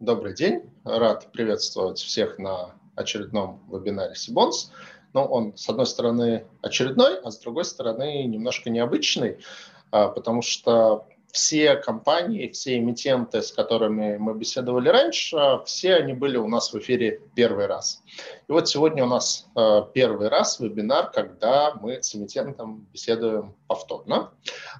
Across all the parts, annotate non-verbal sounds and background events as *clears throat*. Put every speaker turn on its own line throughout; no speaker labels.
Добрый день. Рад приветствовать всех на очередном вебинаре Сибонс. Ну, он, с одной стороны, очередной, а с другой стороны, немножко необычный, а, потому что все компании, все эмитенты, с которыми мы беседовали раньше, все они были у нас в эфире первый раз. И вот сегодня у нас э, первый раз вебинар, когда мы с эмитентом беседуем повторно.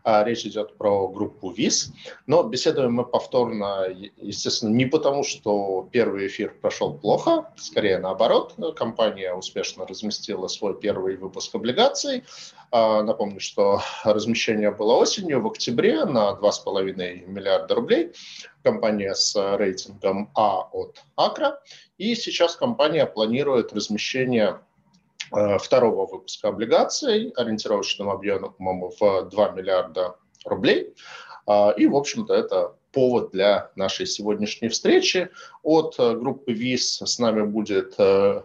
А, речь идет про группу ВИЗ, но беседуем мы повторно, естественно, не потому, что первый эфир прошел плохо, скорее наоборот, компания успешно разместила свой первый выпуск облигаций, а, напомню, что размещение было осенью, в октябре, на 2,5 миллиарда рублей. Компания с рейтингом А от Акра. И сейчас компания планирует размещение а, второго выпуска облигаций ориентировочным объемом в 2 миллиарда рублей. А, и, в общем-то, это повод для нашей сегодняшней встречи. От группы ВИС с нами будет Э,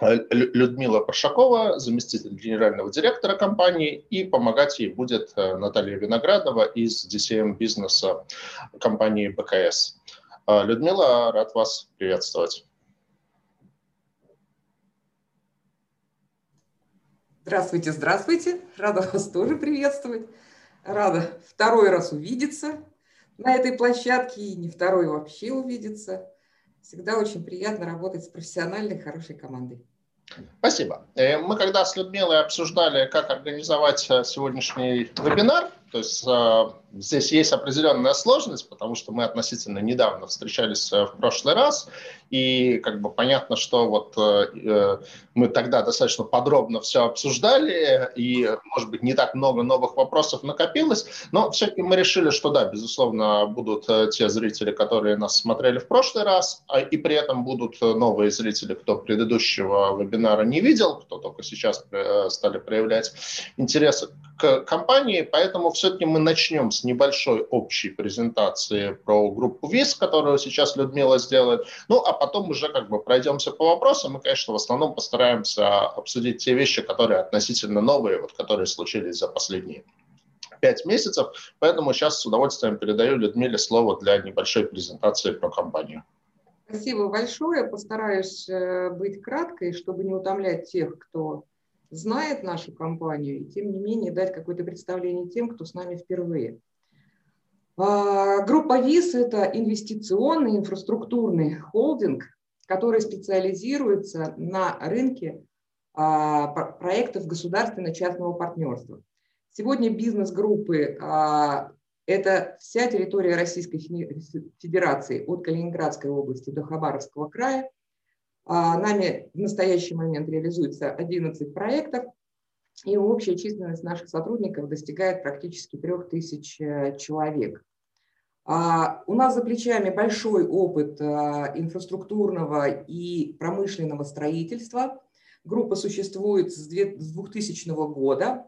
Людмила Паршакова, заместитель генерального директора компании, и помогать ей будет э, Наталья Виноградова из DCM бизнеса компании БКС. Э, Людмила, рад вас приветствовать.
Здравствуйте, здравствуйте. Рада вас тоже приветствовать. Рада второй раз увидеться на этой площадке и не второй вообще увидеться. Всегда очень приятно работать с профессиональной, хорошей командой.
Спасибо. Мы когда с Людмилой обсуждали, как организовать э, сегодняшний вебинар, то есть э, здесь есть определенная сложность, потому что мы относительно недавно встречались э, в прошлый раз, и как бы понятно, что вот э, мы тогда достаточно подробно все обсуждали, и, может быть, не так много новых вопросов накопилось, но все-таки мы решили, что да, безусловно, будут те зрители, которые нас смотрели в прошлый раз, а, и при этом будут новые зрители, кто предыдущего вебинара не видел, кто только сейчас стали проявлять интерес к компании, поэтому все-таки мы начнем с небольшой общей презентации про группу ВИС, которую сейчас Людмила сделает, ну а потом уже как бы пройдемся по вопросам и, конечно, в основном постараемся обсудить те вещи, которые относительно новые, вот, которые случились за последние пять месяцев, поэтому сейчас с удовольствием передаю Людмиле слово для небольшой презентации про компанию.
Спасибо большое. Постараюсь э, быть краткой, чтобы не утомлять тех, кто знает нашу компанию, и тем не менее дать какое-то представление тем, кто с нами впервые. А, группа ВИС – это инвестиционный инфраструктурный холдинг, который специализируется на рынке а, проектов государственно-частного партнерства. Сегодня бизнес группы а, – это вся территория Российской Федерации от Калининградской области до Хабаровского края – нами в настоящий момент реализуется 11 проектов, и общая численность наших сотрудников достигает практически 3000 э, человек. А, у нас за плечами большой опыт а, инфраструктурного и промышленного строительства. Группа существует с 2000 года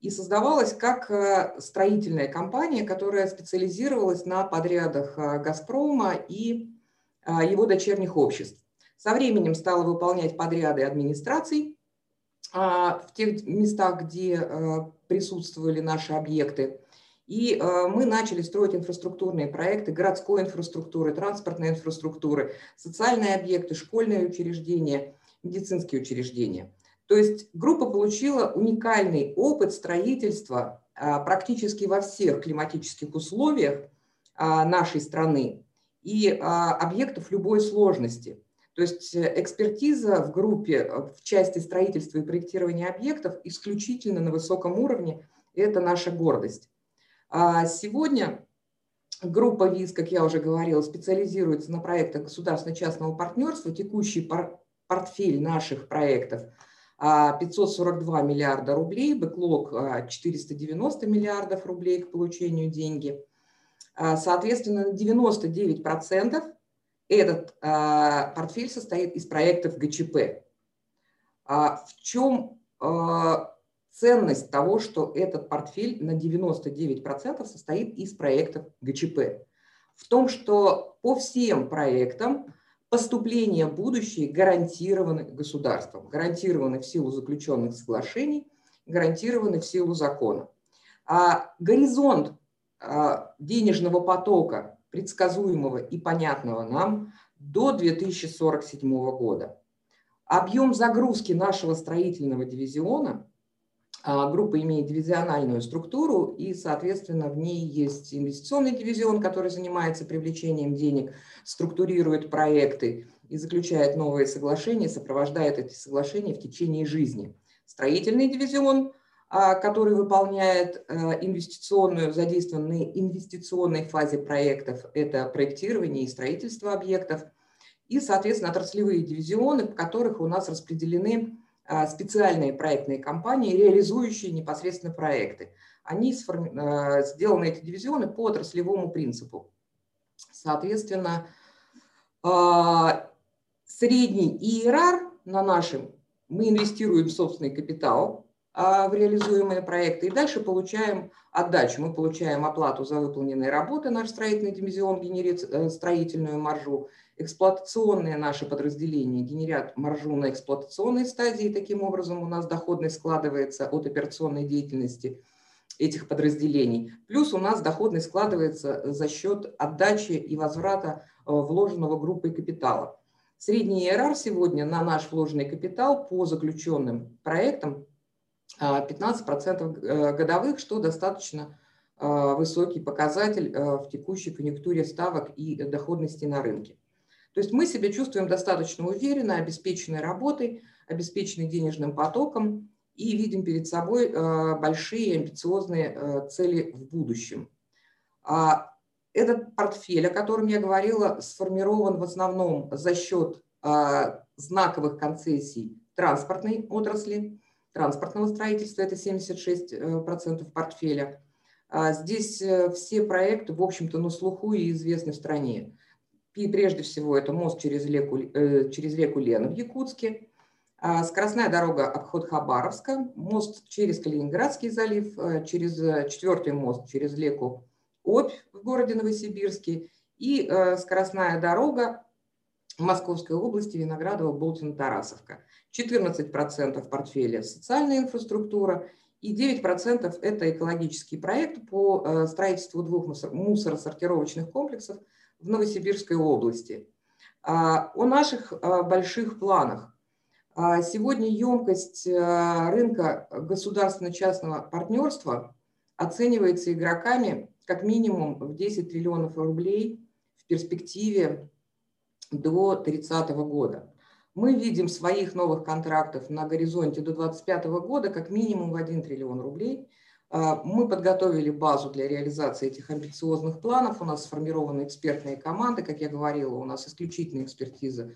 и создавалась как э, строительная компания, которая специализировалась на подрядах «Газпрома» и его дочерних обществ. Со временем стала выполнять подряды администраций в тех местах, где а, присутствовали наши объекты. И а, мы начали строить инфраструктурные проекты городской инфраструктуры, транспортной инфраструктуры, социальные объекты, школьные учреждения, медицинские учреждения. То есть группа получила уникальный опыт строительства практически во всех климатических условиях нашей страны и объектов любой сложности. То есть э, экспертиза в группе э, в части строительства и проектирования объектов исключительно на высоком уровне. Это наша гордость. А сегодня группа ВИЗ, как я уже говорила, специализируется на проектах государственно-частного партнерства. Текущий портфель наших проектов 542 а, миллиарда рублей, бэклог 490 миллиардов рублей к получению деньги. А, соответственно, 99% этот а, портфель состоит из проектов ГЧП. А в чем а, ценность того, что этот портфель на 99% состоит из проектов ГЧП? В том, что по всем проектам поступления будущие гарантированы государством, гарантированы в силу заключенных соглашений, гарантированы в силу закона. А горизонт а, денежного потока предсказуемого и понятного нам до 2047 года. Объем загрузки нашего строительного дивизиона, а, группа имеет дивизиональную структуру, и, соответственно, в ней есть инвестиционный дивизион, который занимается привлечением денег, структурирует проекты и заключает новые соглашения, сопровождает эти соглашения в течение жизни. Строительный дивизион, который выполняет а, инвестиционную, задействованные инвестиционной фазе проектов, это проектирование и строительство объектов – и, соответственно, отраслевые дивизионы, в которых у нас распределены а, специальные проектные компании, реализующие непосредственно проекты. Они а, сделаны, эти дивизионы, по отраслевому принципу. Соответственно, а, средний ИРР на нашем мы инвестируем в собственный капитал в реализуемые проекты и дальше получаем отдачу. Мы получаем оплату за выполненные работы, наш строительный дивизион генерит э, строительную маржу, эксплуатационные наши подразделения генерят маржу на эксплуатационной стадии, таким образом у нас доходность складывается от операционной деятельности этих подразделений. Плюс у нас доходность складывается за счет отдачи и возврата э, вложенного группой капитала. Средний ИРР сегодня на наш вложенный капитал по заключенным проектам 15% э, годовых, что достаточно э, высокий показатель в текущей конъюнктуре ставок и доходности на рынке. То есть мы себя чувствуем достаточно уверенно, обеспеченной работой, обеспеченной денежным потоком и видим перед собой э, большие амбициозные э, цели в будущем. А этот портфель, о котором я говорила, сформирован в основном за счет э, знаковых концессий транспортной отрасли, транспортного строительства, это 76% портфеля. А здесь все проекты, в общем-то, на слуху и известны в стране. И прежде всего это мост через реку, э, через реку Лена в Якутске, а, скоростная дорога обход Хабаровска, мост через Калининградский залив, э, через э, четвертый мост через реку Обь в городе Новосибирске и скоростная дорога Московской области Виноградово, Болтин, Тарасовка. 14% портфеля социальная инфраструктура и 9% это экологический проект по строительству двух мусоросортировочных комплексов – в Новосибирской области. А, о наших а, больших планах. А, сегодня емкость рынка государственно-частного партнерства оценивается игроками как минимум в 10 триллионов рублей в перспективе до 30 года. Мы видим своих новых контрактов на горизонте до 2025 года как минимум в 1 триллион рублей – а, мы подготовили базу для реализации этих амбициозных планов. У нас сформированы экспертные команды, как я говорила, у нас исключительная экспертиза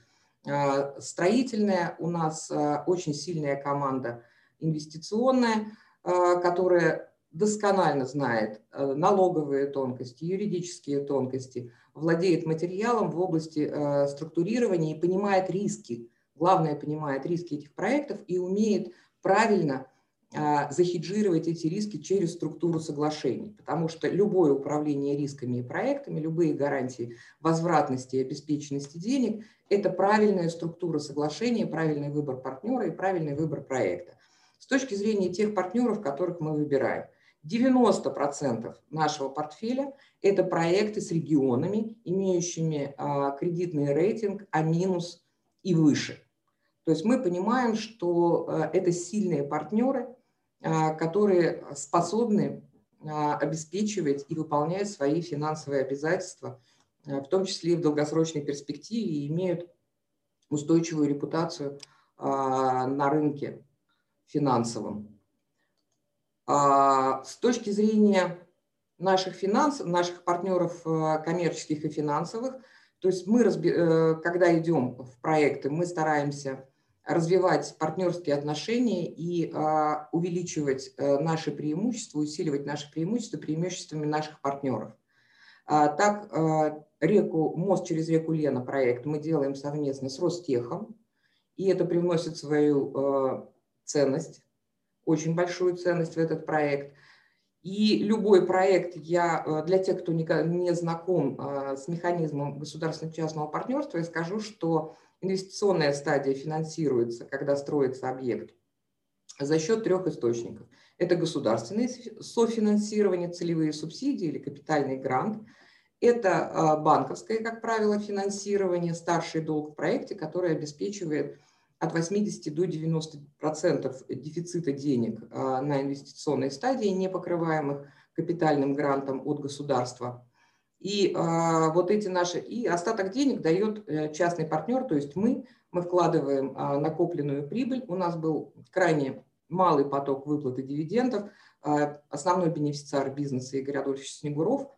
а, строительная, у нас а, очень сильная команда инвестиционная, которая досконально знает налоговые тонкости, юридические тонкости, владеет материалом в области структурирования и понимает риски, главное, понимает риски этих проектов и умеет правильно а, захеджировать эти риски через структуру соглашений, потому что любое управление рисками и проектами, любые гарантии возвратности и обеспеченности денег – это правильная структура соглашения, правильный выбор партнера и правильный выбор проекта. С точки зрения тех партнеров, которых мы выбираем, 90% нашего портфеля – это проекты с регионами, имеющими а, кредитный рейтинг А- и выше. То есть мы понимаем, что а, это сильные партнеры, а, которые способны обеспечивать и выполнять свои финансовые обязательства, в том числе и в долгосрочной перспективе, и имеют устойчивую репутацию на рынке финансовом. С точки зрения наших финансов, наших партнеров коммерческих и финансовых, то есть мы, э, когда идем в проекты, мы стараемся развивать партнерские отношения и а, увеличивать а, наши преимущества, усиливать наши преимущества преимуществами наших партнеров. А, так, а, реку, мост через реку Лена проект мы делаем совместно с Ростехом, и это привносит свою а, ценность, очень большую ценность в этот проект. И любой проект, я для тех, кто не, знаком с механизмом государственно-частного партнерства, я скажу, что Инвестиционная стадия финансируется, когда строится объект, за счет трех источников. Это государственное софинансирование, целевые субсидии или капитальный грант. Это банковское, как правило, финансирование, старший долг в проекте, который обеспечивает от 80 до 90 процентов дефицита денег на инвестиционной стадии, не покрываемых капитальным грантом от государства. И э, вот эти наши, и остаток денег дает э, частный партнер, то есть мы, мы вкладываем э, накопленную прибыль. У нас был крайне малый поток выплаты дивидендов. Основной бенефициар бизнеса Игорь Адольфович Снегуров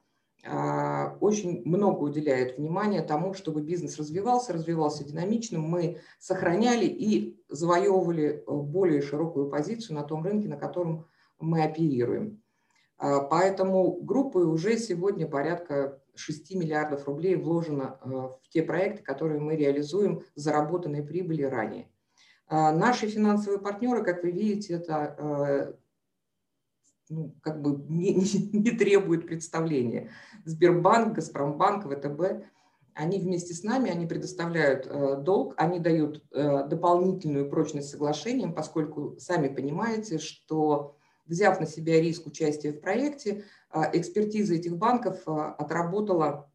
очень много уделяет внимания тому, чтобы бизнес развивался, развивался динамично. Мы сохраняли и завоевывали более широкую позицию на том рынке, на котором мы оперируем. А, поэтому группы уже сегодня порядка 6 миллиардов рублей вложено а, в те проекты, которые мы реализуем заработанной прибыли ранее. А, наши финансовые партнеры, как вы видите, это ну, как бы не, не, *laughs* не требует представления. Сбербанк, Газпромбанк, ВТБ, они вместе с нами, они предоставляют э, долг, они дают э, дополнительную прочность соглашениям, поскольку сами понимаете, что взяв на себя риск участия в проекте, а, экспертиза этих банков а, отработала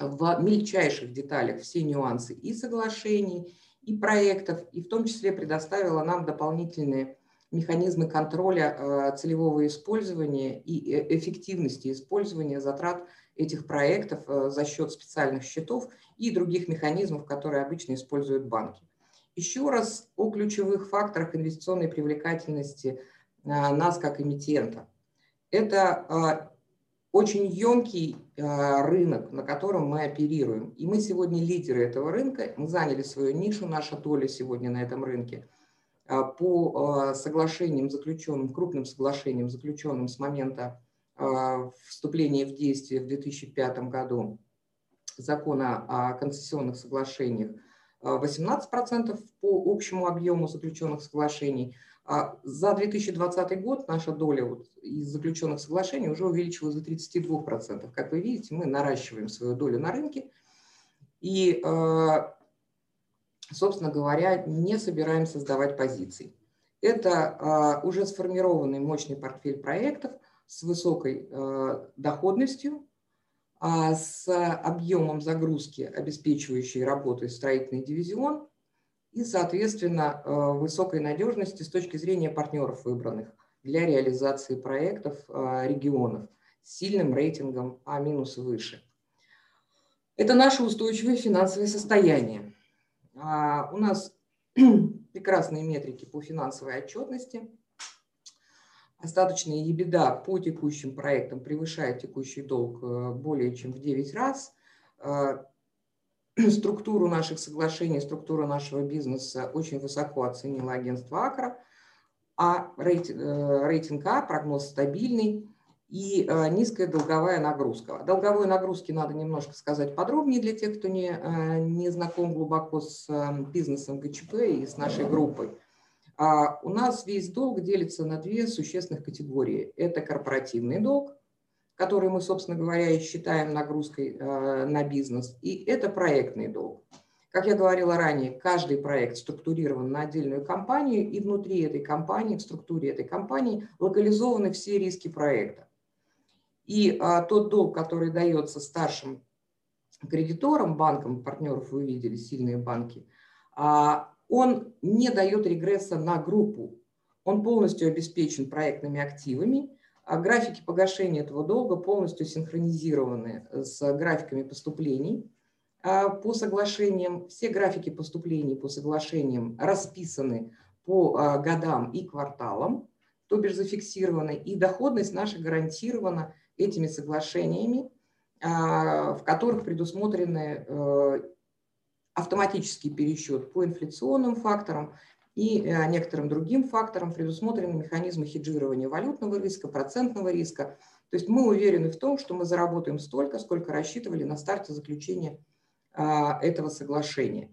в мельчайших деталях все нюансы и соглашений, и проектов, и в том числе предоставила нам дополнительные механизмы контроля а, целевого использования и э, эффективности использования затрат этих проектов за счет специальных счетов и других механизмов, которые обычно используют банки. Еще раз о ключевых факторах инвестиционной привлекательности – нас как эмитента. Это очень емкий рынок, на котором мы оперируем. И мы сегодня лидеры этого рынка. Мы заняли свою нишу, наша доля сегодня на этом рынке. По соглашениям, заключенным, крупным соглашениям, заключенным с момента вступления в действие в 2005 году закона о концессионных соглашениях, 18% по общему объему заключенных соглашений – а за 2020 год наша доля вот из заключенных соглашений уже увеличилась до 32%. Как вы видите, мы наращиваем свою долю на рынке и, собственно говоря, не собираем создавать позиции. Это а, уже сформированный мощный портфель проектов с высокой доходностью, с объемом загрузки, обеспечивающей работой строительный дивизион – и, соответственно, э, высокой надежности с точки зрения партнеров выбранных для реализации проектов э, регионов с сильным рейтингом А- выше. Это наше устойчивое финансовое состояние. А, у нас *clears throat* прекрасные метрики по финансовой отчетности. Остаточная ебеда по текущим проектам превышает текущий долг э, более чем в 9 раз. *clears throat* Структуру наших соглашений, структуру нашего бизнеса очень высоко оценило агентство Акра, а рейтинг, э, рейтинг А, прогноз стабильный и э, низкая долговая нагрузка. О долговой нагрузке надо немножко сказать подробнее для тех, кто не, э, не знаком глубоко с бизнесом ГЧП и с нашей группой. А у нас весь долг делится на две существенных категории. Это корпоративный долг, который мы, собственно говоря, и считаем нагрузкой э, на бизнес, и это проектный долг. Как я говорила ранее, каждый проект структурирован на отдельную компанию, и внутри этой компании, в структуре этой компании локализованы все риски проекта. И а, тот долг, который дается старшим кредиторам, банкам, партнеров вы видели, сильные банки, а, он не дает регресса на группу. Он полностью обеспечен проектными активами, а графики погашения этого долга полностью синхронизированы с графиками поступлений а по соглашениям. Все графики поступлений по соглашениям расписаны по а, годам и кварталам, то бишь зафиксированы, и доходность наша гарантирована этими соглашениями, в которых предусмотрены э, автоматический пересчет по инфляционным факторам и э, некоторым другим факторам предусмотрены механизмы хеджирования валютного риска, процентного риска. То есть мы уверены в том, что мы заработаем столько, сколько рассчитывали на старте заключения а, этого соглашения.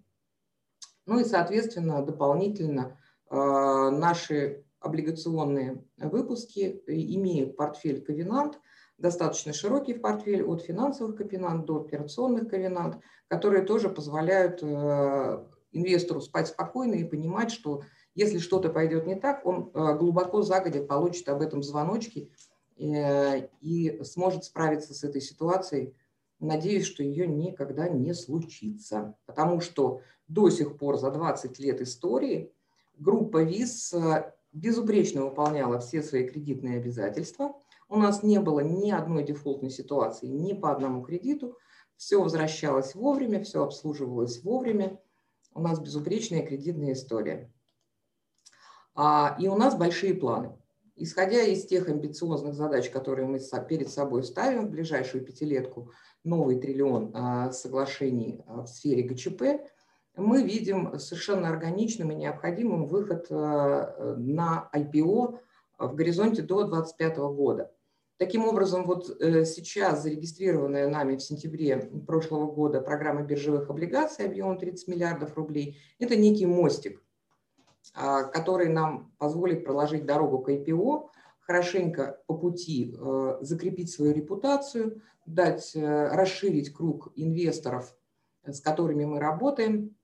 Ну и, соответственно, дополнительно а, наши облигационные выпуски имеют портфель ковенант, достаточно широкий портфель от финансовых ковенант до операционных ковенант, которые тоже позволяют э, инвестору спать спокойно и понимать, что если что-то пойдет не так, он э, глубоко загодя получит об этом звоночки э, и сможет справиться с этой ситуацией Надеюсь, что ее никогда не случится, потому что до сих пор за 20 лет истории группа ВИЗ безупречно выполняла все свои кредитные обязательства. У нас не было ни одной дефолтной ситуации ни по одному кредиту. Все возвращалось вовремя, все обслуживалось вовремя. У нас безупречная кредитная история. А, и у нас большие планы. Исходя из тех амбициозных задач, которые мы перед собой ставим в ближайшую пятилетку, новый триллион а, соглашений а, в сфере ГЧП, мы видим совершенно органичным и необходимым выход а, на IPO в горизонте до 2025 года. Таким образом, вот э, сейчас зарегистрированная нами в сентябре прошлого года программа биржевых облигаций объемом 30 миллиардов рублей – это некий мостик а, который нам позволит проложить дорогу к IPO, хорошенько по пути э, закрепить свою репутацию, дать, э, расширить круг инвесторов, с которыми мы работаем,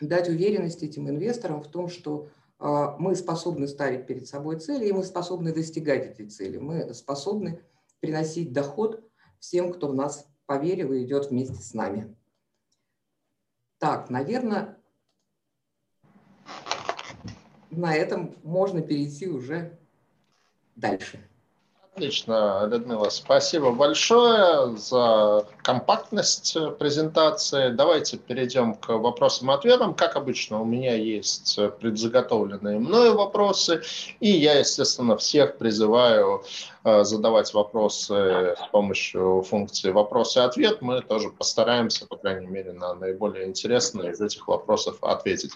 дать уверенность этим инвесторам в том, что мы способны ставить перед собой цели, и мы способны достигать эти цели. Мы способны приносить доход всем, кто в нас поверил и идет вместе с нами. Так, наверное, на этом можно перейти уже дальше.
Отлично, Людмила, спасибо большое за компактность презентации. Давайте перейдем к вопросам и ответам. Как обычно, у меня есть предзаготовленные мною вопросы, и я, естественно, всех призываю задавать вопросы с помощью функции вопрос и ответ, мы тоже постараемся, по крайней мере, на наиболее интересные из этих вопросов ответить.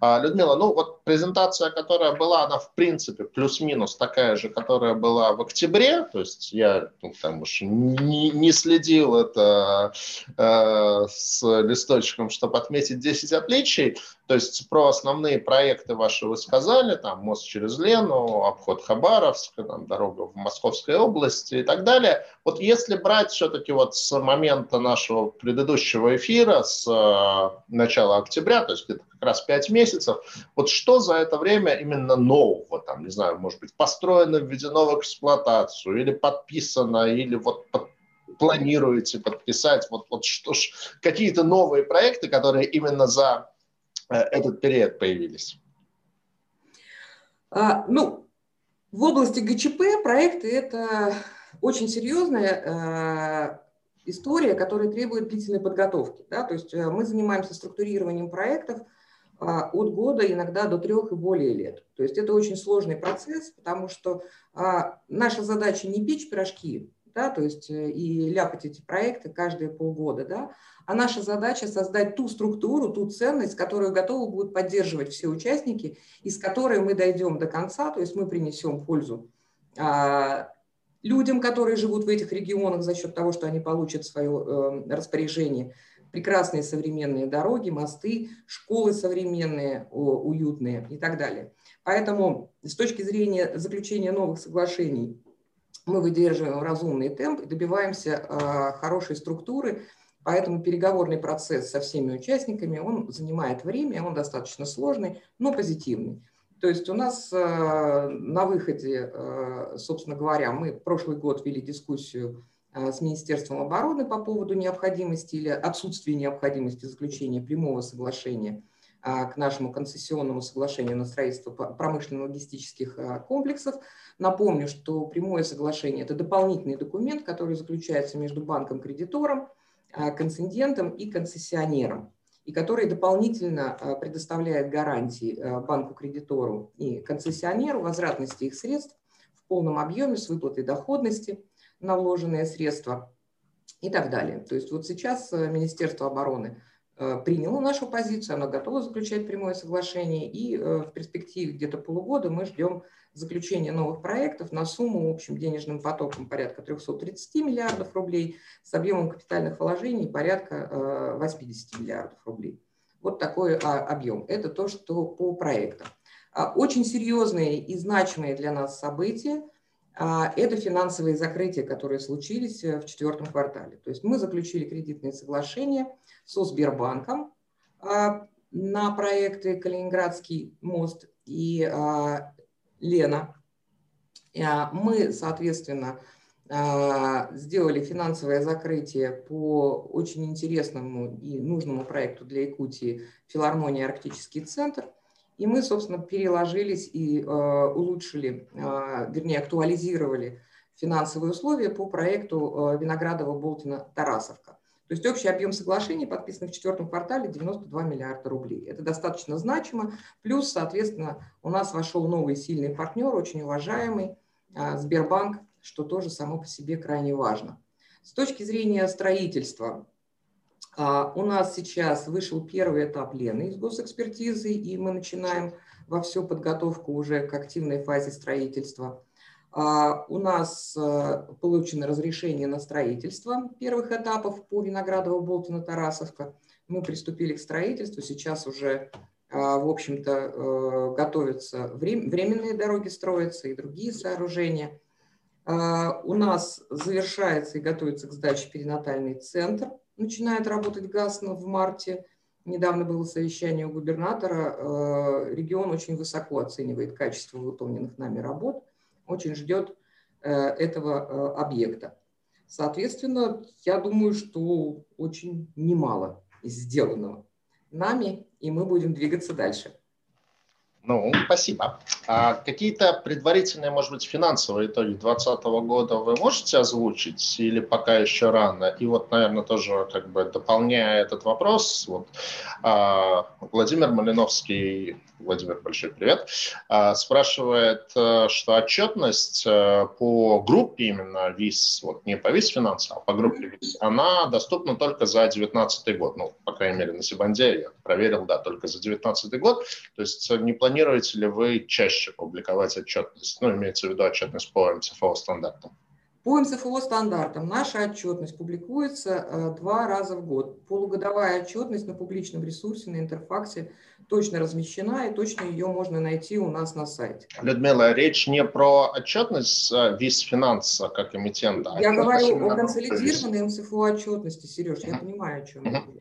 А, Людмила, ну вот презентация, которая была, она в принципе плюс-минус такая же, которая была в октябре, то есть я ну, там уж не, не следил это э, с листочком, чтобы отметить 10 отличий, то есть про основные проекты ваши вы сказали, там мост через Лену, обход Хабаровска, там, дорога в Московской области и так далее. Вот если брать все-таки вот с момента нашего предыдущего эфира, с э, начала октября, то есть где-то как раз 5 месяцев, вот что за это время именно нового, там, не знаю, может быть, построено, введено в эксплуатацию или подписано, или вот под, планируете подписать, вот, вот что ж, какие-то новые проекты, которые именно за этот период появились?
А, ну, в области ГЧП проекты – это очень серьезная э, история, которая требует длительной подготовки. Да? То есть э, мы занимаемся структурированием проектов а, от года, иногда до трех и более лет. То есть это очень сложный процесс, потому что а, наша задача не печь пирожки, да, то есть и ляпать эти проекты каждые полгода, да, а наша задача создать ту структуру, ту ценность, которую готовы будут поддерживать все участники, и с которой мы дойдем до конца, то есть мы принесем пользу а, людям, которые живут в этих регионах за счет того, что они получат свое э, распоряжение, прекрасные современные дороги, мосты, школы современные, уютные и так далее. Поэтому с точки зрения заключения новых соглашений мы выдерживаем разумный темп и добиваемся э, хорошей структуры, Поэтому переговорный процесс со всеми участниками, он занимает время, он достаточно сложный, но позитивный. То есть у нас э, на выходе, э, собственно говоря, мы прошлый год вели дискуссию с Министерством обороны по поводу необходимости или отсутствия необходимости заключения прямого соглашения к нашему концессионному соглашению на строительство промышленно-логистических комплексов. Напомню, что прямое соглашение – это дополнительный документ, который заключается между банком-кредитором, Э, концедентам и концессионерам, и который дополнительно э, предоставляет гарантии э, банку-кредитору и концессионеру возвратности их средств в полном объеме с выплатой доходности на вложенные средства и так далее. То есть вот сейчас Министерство обороны приняло нашу позицию, оно готово заключать прямое соглашение, и в перспективе где-то полугода мы ждем заключения новых проектов на сумму общим денежным потоком порядка 330 миллиардов рублей с объемом капитальных вложений порядка 80 э, миллиардов рублей. Вот такой а, объем. Это то, что по проектам. А, очень серьезные и значимые для нас события это финансовые закрытия, которые случились э, в четвертом квартале. То есть мы заключили кредитные соглашения со Сбербанком на проекты Калининградский мост и Лена. Мы, соответственно, сделали финансовое закрытие по очень интересному и нужному проекту для Якутии «Филармония Арктический центр». И мы, собственно, переложились и улучшили, вернее, актуализировали финансовые условия по проекту Виноградова-Болтина-Тарасовка. То есть общий объем соглашений, подписанных в четвертом квартале, 92 миллиарда рублей. Это достаточно значимо. Плюс, соответственно, у нас вошел новый сильный партнер, очень уважаемый, Сбербанк, что тоже само по себе крайне важно. С точки зрения строительства, у нас сейчас вышел первый этап Лены из госэкспертизы, и мы начинаем во всю подготовку уже к активной фазе строительства. А, у нас э, получено разрешение на строительство первых этапов по Виноградово, Болтина, Тарасовка. Мы приступили к строительству. Сейчас уже, а, в общем-то, э, готовятся временные дороги строятся и другие сооружения. А, у нас завершается и готовится к сдаче перинатальный центр. Начинает работать ГАЗ в марте. Недавно было совещание у губернатора. Э, регион очень высоко оценивает качество выполненных нами работ – очень ждет э, этого э, объекта. Соответственно, я думаю, что очень немало сделанного нами, и мы будем двигаться дальше.
Ну, спасибо. А какие-то предварительные, может быть, финансовые итоги 2020 года вы можете озвучить или пока еще рано? И вот, наверное, тоже как бы дополняя этот вопрос, вот, а, Владимир Малиновский Владимир, большой привет, а, спрашивает, э, что отчетность э, по группе именно ВИС, вот не по ВИС финансам, а по группе ВИС, она доступна только за 2019 год. Ну, по крайней мере, на Сибанде я проверил, да, только за 2019 год. То есть не планируете ли вы чаще публиковать отчетность? Ну, имеется в виду отчетность по МЦФО стандартам.
По МЦФО стандартам наша отчетность публикуется э, два раза в год. Полугодовая отчетность на публичном ресурсе, на интерфаксе точно размещена, и точно ее можно найти у нас на сайте.
Людмила, речь не про отчетность э, ВИС финанса как эмитента.
А я говорю о консолидированной МЦФО отчетности, Сереж, я понимаю, о чем я говорю.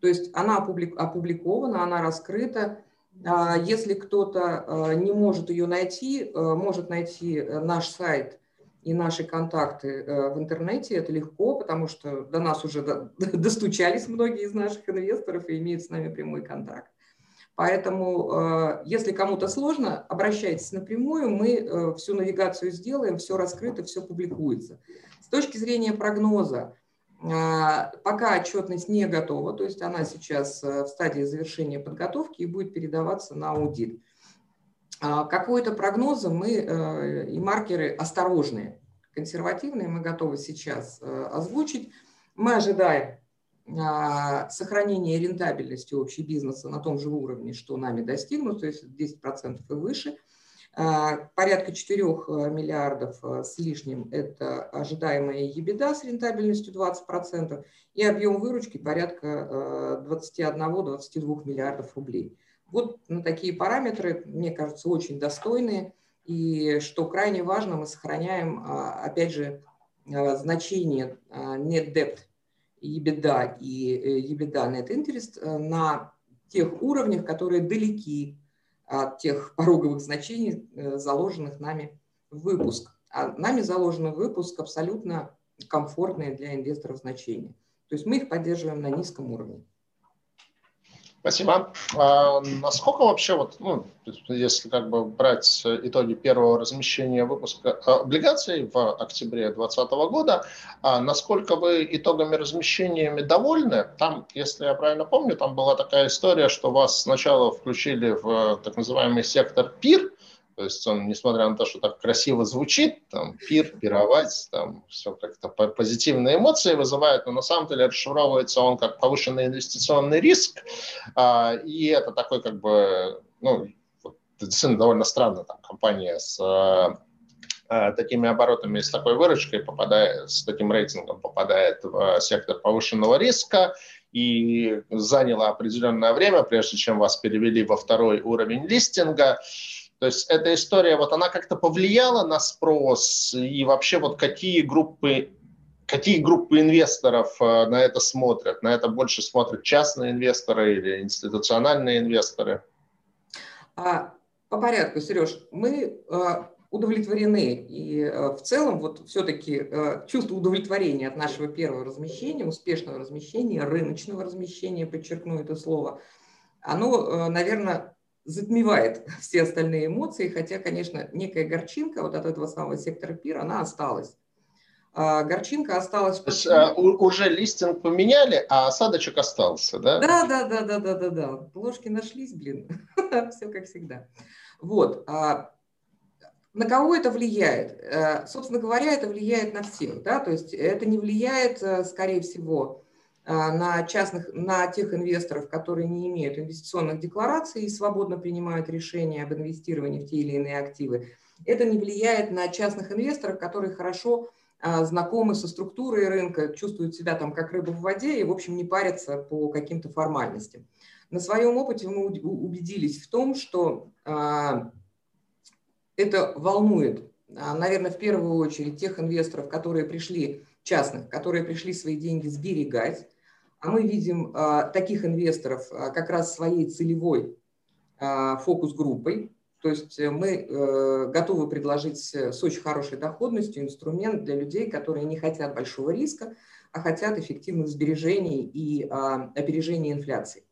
То есть она опубликована, она раскрыта. А если кто-то э, не может ее найти, может найти наш сайт – и наши контакты э, в интернете, это легко, потому что до нас уже *laughs* достучались многие из наших инвесторов и имеют с нами прямой контакт. Поэтому, э, если кому-то сложно, обращайтесь напрямую, мы э, всю навигацию сделаем, все раскрыто, все публикуется. С точки зрения прогноза, пока отчетность не готова, то есть она сейчас в стадии завершения подготовки и будет передаваться на аудит. А, какой-то прогнозы мы э, и маркеры осторожные, консервативные мы готовы сейчас э, озвучить. Мы ожидаем а, сохранения рентабельности общей бизнеса на том же уровне, что нами достигнут, то есть 10% и выше. А, порядка 4 э, миллиардов с лишним – это ожидаемая ебеда с рентабельностью 20%, и объем выручки порядка 21-22 миллиардов рублей. Вот на такие параметры, мне кажется, очень достойные. И что крайне важно, мы сохраняем, а, опять же, значение а, net debt EBITDA и EBITDA net interest на тех уровнях, которые далеки от тех пороговых значений, э, заложенных нами в выпуск. А нами заложен выпуск абсолютно комфортные для инвесторов значения. То есть мы их поддерживаем на низком уровне.
Спасибо. А насколько вообще, вот, ну, если как бы брать итоги первого размещения выпуска облигаций в октябре 2020 года, а насколько вы итогами размещениями довольны? Там, если я правильно помню, там была такая история, что вас сначала включили в так называемый сектор ПИР, то есть он, несмотря на то, что так красиво звучит, там, пир, пировать, там, все как-то позитивные эмоции вызывает, но на самом деле расшифровывается он как повышенный инвестиционный риск, а, и это такой как бы, ну, действительно довольно странно, там, компания с а, а, такими оборотами, с такой выручкой попадает, с таким рейтингом попадает в сектор повышенного риска, и заняло определенное время, прежде чем вас перевели во второй уровень листинга. То есть эта история, вот она как-то повлияла на спрос и вообще вот какие группы Какие группы инвесторов э, на это смотрят? На это больше смотрят частные инвесторы или институциональные инвесторы?
А, по порядку, Сереж, мы а, удовлетворены. И в целом вот все-таки чувство удовлетворения от нашего первого размещения, успешного размещения, рыночного размещения, подчеркну это слово, оно, наверное, затмевает *laughs* все остальные эмоции, хотя, конечно, некая горчинка вот от этого самого сектора пира, она осталась. А горчинка осталась.
То есть, а, уже листинг поменяли, а осадочек остался, да?
Да, да, да, да, да, да, да. Ложки нашлись, блин. *laughs* Все как всегда. Вот. А на кого это влияет? Э, собственно говоря, это влияет на всех, да, то есть это не влияет, э, скорее всего, на частных, на тех инвесторов, которые не имеют инвестиционных деклараций и свободно принимают решения об инвестировании в те или иные активы. Это не влияет на частных инвесторов, которые хорошо а, знакомы со структурой рынка, чувствуют себя там как рыба в воде и, в общем, не парятся по каким-то формальностям. На своем опыте мы убедились в том, что а, это волнует, а, наверное, в первую очередь тех инвесторов, которые пришли, частных, которые пришли свои деньги сберегать. А мы видим таких инвесторов как раз своей целевой фокус-группой, то есть э, мы э, готовы предложить э, с очень хорошей доходностью инструмент для людей, которые не хотят большого риска, а хотят эффективных сбережений и а, опережения инфляции.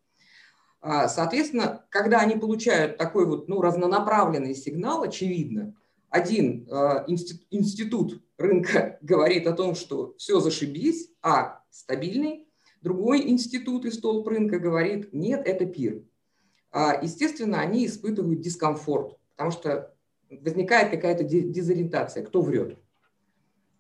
А, соответственно, когда они получают такой вот ну, разнонаправленный сигнал, очевидно, один институт рынка *laughs* говорит о том, что все зашибись, а стабильный, другой институт и столб рынка говорит, нет, это пир. А, естественно, они испытывают дискомфорт, потому что возникает какая-то дезориентация, кто врет.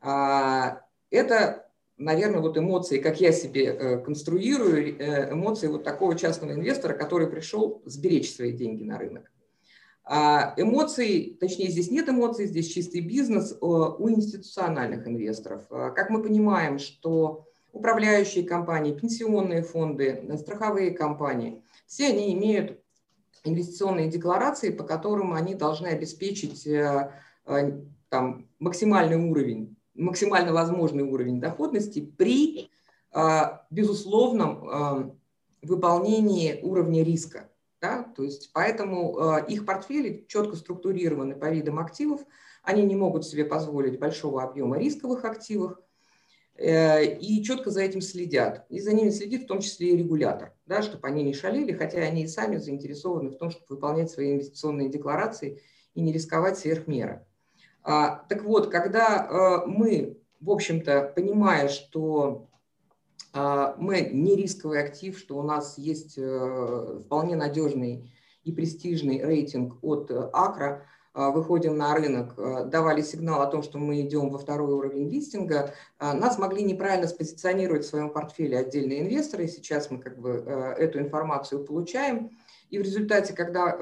А, это, наверное, вот эмоции, как я себе э, конструирую, э, эмоции вот такого частного инвестора, который пришел сберечь свои деньги на рынок. А, эмоции, точнее, здесь нет эмоций, здесь чистый бизнес у институциональных инвесторов. Как мы понимаем, что управляющие компании, пенсионные фонды, страховые компании – все они имеют инвестиционные декларации, по которым они должны обеспечить э, э, там, максимальный уровень, максимально возможный уровень доходности при э, безусловном выполнении уровня риска. Да? То есть поэтому их портфели четко структурированы по видам активов, они не могут себе позволить большого объема рисковых активов, Э, и четко за этим следят. И за ними следит в том числе и регулятор, да, чтобы они не шалили, хотя они и сами заинтересованы в том, чтобы выполнять свои инвестиционные декларации и не рисковать сверх меры. А, так вот, когда э, мы, в общем-то, понимая, что а, мы не рисковый актив, что у нас есть э, вполне надежный и престижный рейтинг от Акра, а, выходим на рынок, а, давали сигнал о том, что мы идем во второй уровень листинга, а, нас могли неправильно спозиционировать в своем портфеле отдельные инвесторы. Сейчас мы как бы эту информацию получаем. И в результате, когда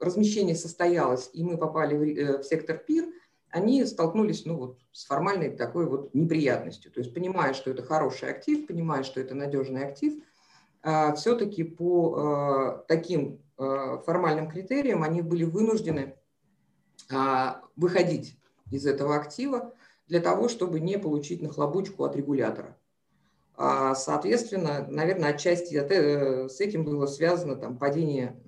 размещение состоялось, и мы попали в э, сектор ПИР, они столкнулись ну, вот, с формальной такой вот неприятностью. То есть понимая, что это хороший актив, понимая, что это надежный актив, все-таки по таким формальным критериям они были вынуждены а, выходить из этого актива для того, чтобы не получить нахлобучку от регулятора. А, соответственно, наверное, отчасти э, с этим было связано там, падение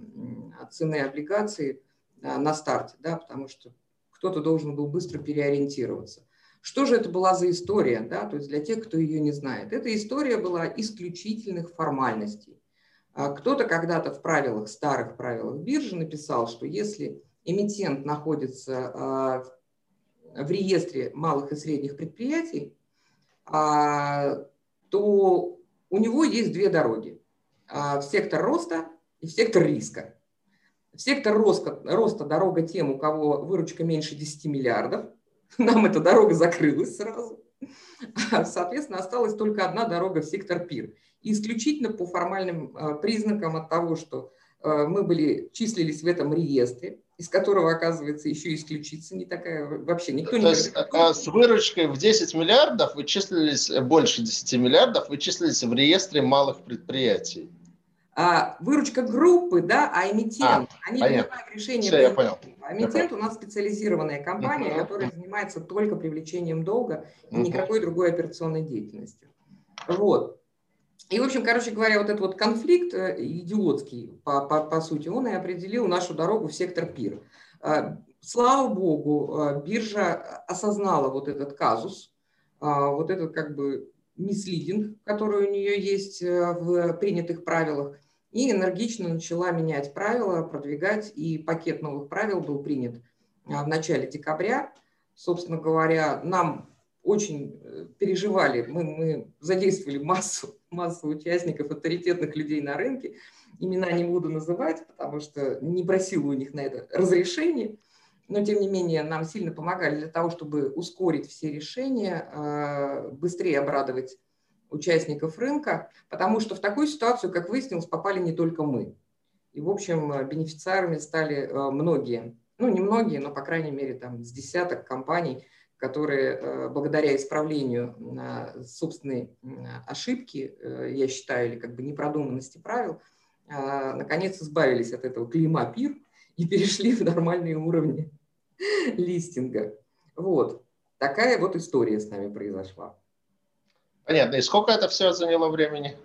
цены облигаций а, на старте, да, потому что кто-то должен был быстро переориентироваться. Что же это была за история, да, то есть для тех, кто ее не знает? Эта история была исключительных формальностей. Кто-то когда-то в правилах, старых правилах биржи написал, что если эмитент находится а, в реестре малых и средних предприятий, а, то у него есть две дороги. А, в сектор роста и в сектор риска. В сектор роста, роста дорога тем, у кого выручка меньше 10 миллиардов. Нам эта дорога закрылась сразу. Соответственно, осталась только одна дорога в сектор ПИР. Исключительно по формальным признакам от того, что мы были, числились в этом реестре, из которого, оказывается, еще исключиться не такая вообще никто не
То есть а, с выручкой в 10 миллиардов вы числились, э, больше 10 миллиардов, вы числились в реестре малых предприятий.
А, выручка группы, да, а эмитент, а, они понятно. принимают решение.
Все, я понял.
А эмитент у нас специализированная компания, uh-huh. которая занимается только привлечением долга и uh-huh. никакой другой операционной деятельностью. Вот. И, в общем, короче говоря, вот этот вот конфликт э, идиотский, по, по, по сути, он и определил нашу дорогу в сектор ПИР. А, слава богу, а, биржа осознала вот этот казус, а, вот этот как бы мислидинг, который у нее есть э, в принятых правилах, и энергично начала менять правила, продвигать, и пакет новых правил был принят в начале декабря. Собственно говоря, нам очень переживали, мы, мы задействовали массу, *laughs* массу участников, авторитетных людей на рынке. Имена не буду называть, потому что не просила у них на это разрешение. Но, тем не менее, нам сильно помогали для того, чтобы ускорить все решения, э, быстрее обрадовать участников рынка, потому что в такую ситуацию, как выяснилось, попали не только мы. И, в общем, бенефициарами стали э, многие, ну, не многие, но, по крайней мере, там, с десяток компаний, которые э, благодаря исправлению собственной ошибки, э, я считаю, или как бы непродуманности правил, э, наконец избавились от этого клейма ПИР и перешли в нормальные уровни *laughs* листинга. Вот. Такая вот история с нами произошла.
Понятно. И сколько это все заняло времени?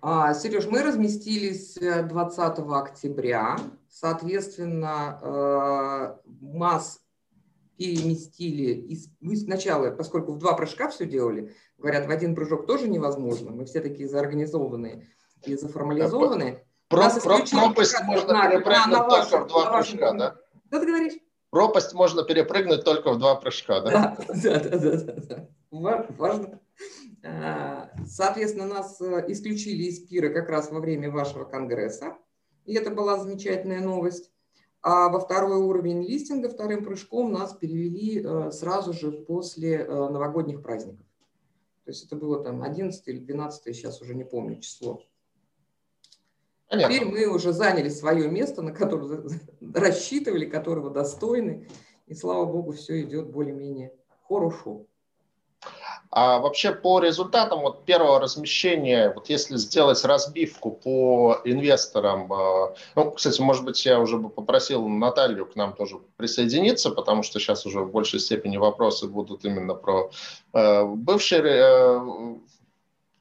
А, Сереж, мы разместились 20 октября. Соответственно, МАС переместили, из, мы сначала, поскольку в два прыжка все делали, говорят, в один прыжок тоже невозможно, мы все такие заорганизованные и заформализованные.
Про, про, пропасть можно на, перепрыгнуть на, на только вашем, в два прыжка, да?
Что ты говоришь?
Пропасть можно перепрыгнуть только в два прыжка,
да? Да, да, да, да, да. Важно. А, соответственно, нас э, исключили из пира как раз во время вашего конгресса. И это была замечательная новость. А во второй уровень листинга вторым прыжком нас перевели э, сразу же после э, новогодних праздников. То есть это было там 11 или 12, сейчас уже не помню число. Понятно. Теперь мы уже заняли свое место, на которое *laughs* рассчитывали, которого достойны. И слава богу, все идет более-менее хорошо.
А вообще по результатам вот первого размещения, вот если сделать разбивку по инвесторам, э, ну, кстати, может быть, я уже бы попросил Наталью к нам тоже присоединиться, потому что сейчас уже в большей степени вопросы будут именно про э, бывший э,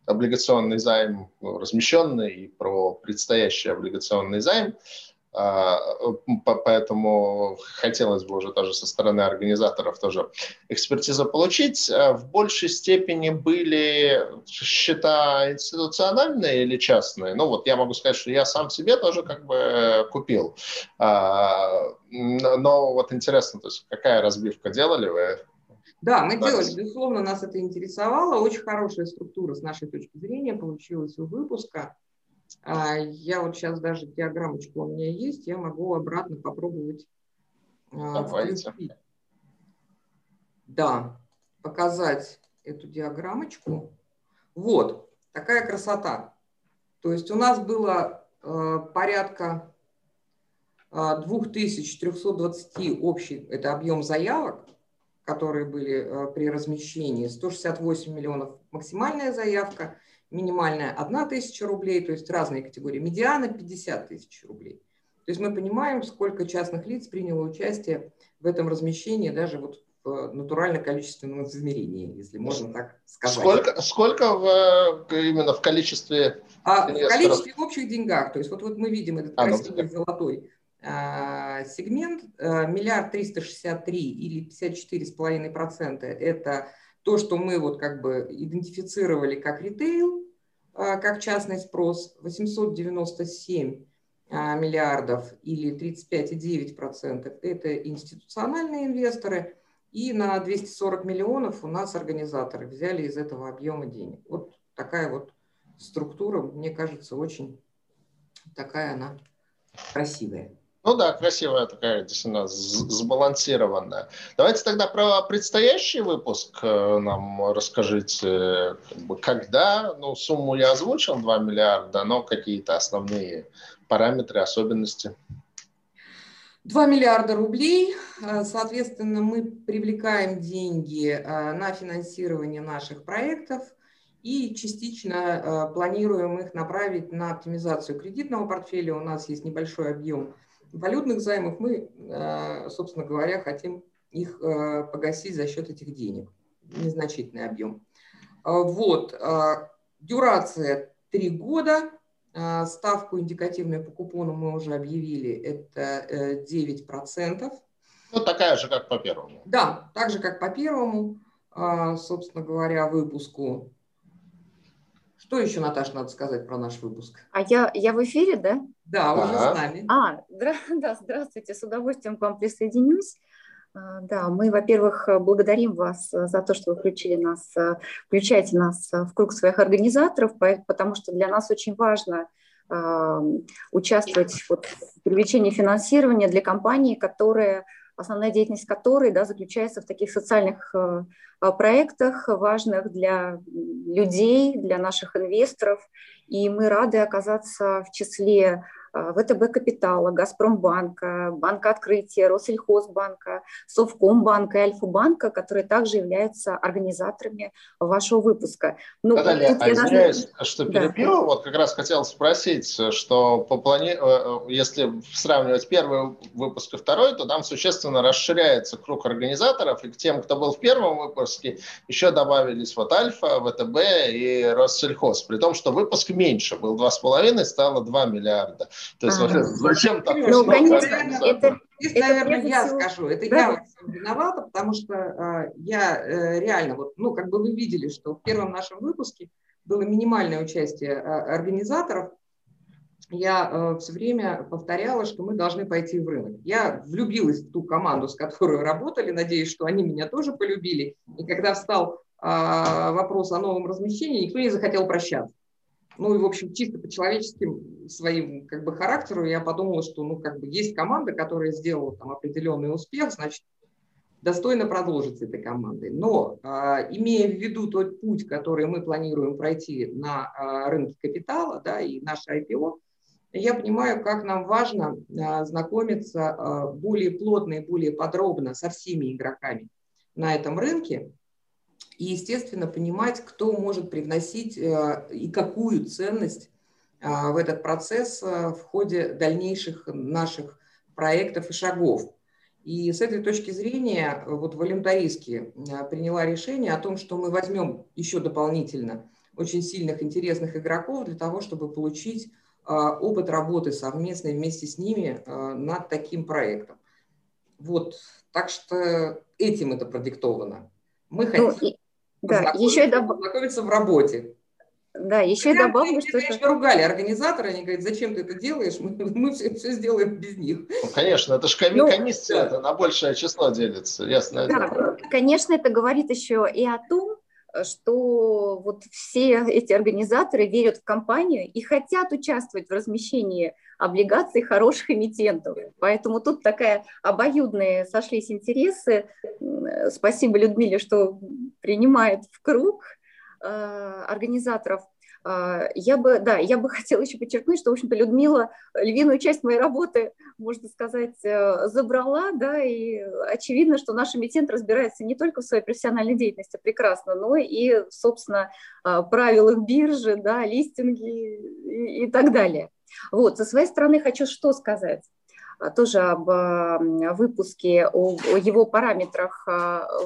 облигационный займ, ну, размещенный, и про предстоящий облигационный займ. А, поэтому хотелось бы уже тоже со стороны организаторов тоже экспертизу получить. А, в большей степени были счета институциональные или частные? Ну вот я могу сказать, что я сам себе тоже как бы купил. А, но вот интересно, то есть какая разбивка делали вы?
Да, мы делали, безусловно, нас это интересовало. Очень хорошая структура с нашей точки зрения получилась у выпуска. А, я вот сейчас даже диаграммочку у меня есть, я могу обратно попробовать
а, Давайте.
Да, показать эту диаграммочку. Вот, такая красота. То есть у нас было э, порядка э, 2320 общий, это объем заявок, которые были э, при размещении, 168 миллионов максимальная заявка, минимальная 1 тысяча рублей, то есть разные категории, медиана 50 тысяч рублей. То есть мы понимаем, сколько частных лиц приняло участие в этом размещении даже вот в натурально-количественном измерении, если можно так сказать.
Сколько, сколько в, именно в количестве
а, В количестве в общих деньгах. То есть вот, вот мы видим этот а, ну, красивый ну, золотой сегмент, а, миллиард триста шестьдесят три или пятьдесят четыре с половиной процента – это то, что мы вот как бы идентифицировали как ритейл, а, как частный спрос, 897 а, миллиардов или 35,9% это институциональные инвесторы, и на 240 миллионов у нас организаторы взяли из этого объема денег. Вот такая вот структура, мне кажется, очень такая она красивая.
Ну да, красивая такая, действительно, сбалансированная. Давайте тогда про предстоящий выпуск э, нам расскажите, как бы, когда, ну, сумму я озвучил, 2 миллиарда, но какие-то основные параметры, особенности.
2 миллиарда рублей. Э, соответственно, мы привлекаем деньги э, на финансирование наших проектов и частично планируем их направить на оптимизацию кредитного портфеля. У нас есть небольшой объем валютных займов мы, э, собственно говоря, хотим их э, погасить за счет этих денег. Незначительный объем. Э, вот. Дюрация три года. Ставку индикативную по купону мы уже объявили, это 9%.
Ну, такая же, как по первому.
Да, так же, как по первому, собственно говоря, выпуску. Что еще, Наташа, надо сказать про наш выпуск?
А я, я в эфире, да?
Да, уже с нами.
А, *laughs* да, здравствуйте, с удовольствием к вам присоединюсь. А, да, мы, во-первых, благодарим вас за то, что вы включили нас, включаете нас в круг своих организаторов, потому что для нас очень важно а, участвовать вот в привлечении финансирования для компаний, которые основная деятельность которой да, заключается в таких социальных э, проектах, важных для людей, для наших инвесторов. И мы рады оказаться в числе ВТБ Капитала, Газпромбанка, Банка Открытия, Россельхозбанка, Совкомбанка и Альфа-банка, которые также являются организаторами вашего выпуска.
Ну, Наталья, а извиняюсь, раз... что перебью, да. вот как раз хотел спросить, что по плане... Э, э, если сравнивать первый выпуск и второй, то там существенно расширяется круг организаторов, и к тем, кто был в первом выпуске, еще добавились вот Альфа, ВТБ и Россельхоз, при том, что выпуск меньше, был 2,5, стало 2 миллиарда. То есть ага. зачем так?
Ну, конечно, это, Здесь, это, наверное, я всего... скажу. Это да? я виновата, потому что э, я э, реально, вот, ну, как бы вы видели, что в первом нашем выпуске было минимальное участие э, организаторов. Я э, все время повторяла, что мы должны пойти в рынок. Я влюбилась в ту команду, с которой работали, надеюсь, что они меня тоже полюбили. И когда встал э, вопрос о новом размещении, никто не захотел прощаться. Ну и, в общем, чисто по человеческим своим как бы характеру я подумала, что ну как бы есть команда, которая сделала там определенный успех, значит, достойно продолжить с этой командой. Но э, имея в виду тот путь, который мы планируем пройти на э, рынке капитала, да, и наше IPO, я понимаю, как нам важно э, знакомиться более плотно и более подробно со всеми игроками на этом рынке, и, естественно, понимать, кто может привносить э, и какую ценность э, в этот процесс э, в ходе дальнейших наших проектов и шагов. И с этой точки зрения вот волюнтаристски приняла решение о том, что мы возьмем еще дополнительно очень сильных, интересных игроков для того, чтобы получить опыт работы совместной вместе с ними над таким проектом. Вот, так что этим это продиктовано. Мы ну, хотим да, еще и доб... знакомиться в работе.
Да, еще Хотя, и добавлю,
что это... ругали организаторы, они говорят, зачем ты это делаешь, мы, *laughs* мы все, все сделаем без них.
Ну, конечно, это же коми- ну, комиссия, да. это на большее число делится, ясно.
Да, конечно, это говорит еще и о том, что вот все эти организаторы верят в компанию и хотят участвовать в размещении облигаций хороших эмитентов. Поэтому тут такая обоюдные сошлись интересы. Спасибо Людмиле, что принимает в круг э, организаторов. А, я бы, да, я бы *laughs* хотела еще подчеркнуть, что, в общем-то, Людмила львиную часть моей работы, можно сказать, э, забрала, да, и очевидно, что наш эмитент разбирается не только в своей профессиональной деятельности прекрасно, но и, собственно, правилах биржи, да, листинги и, и так далее. Вот, со своей стороны хочу что сказать? А, тоже об выпуске, о, его параметрах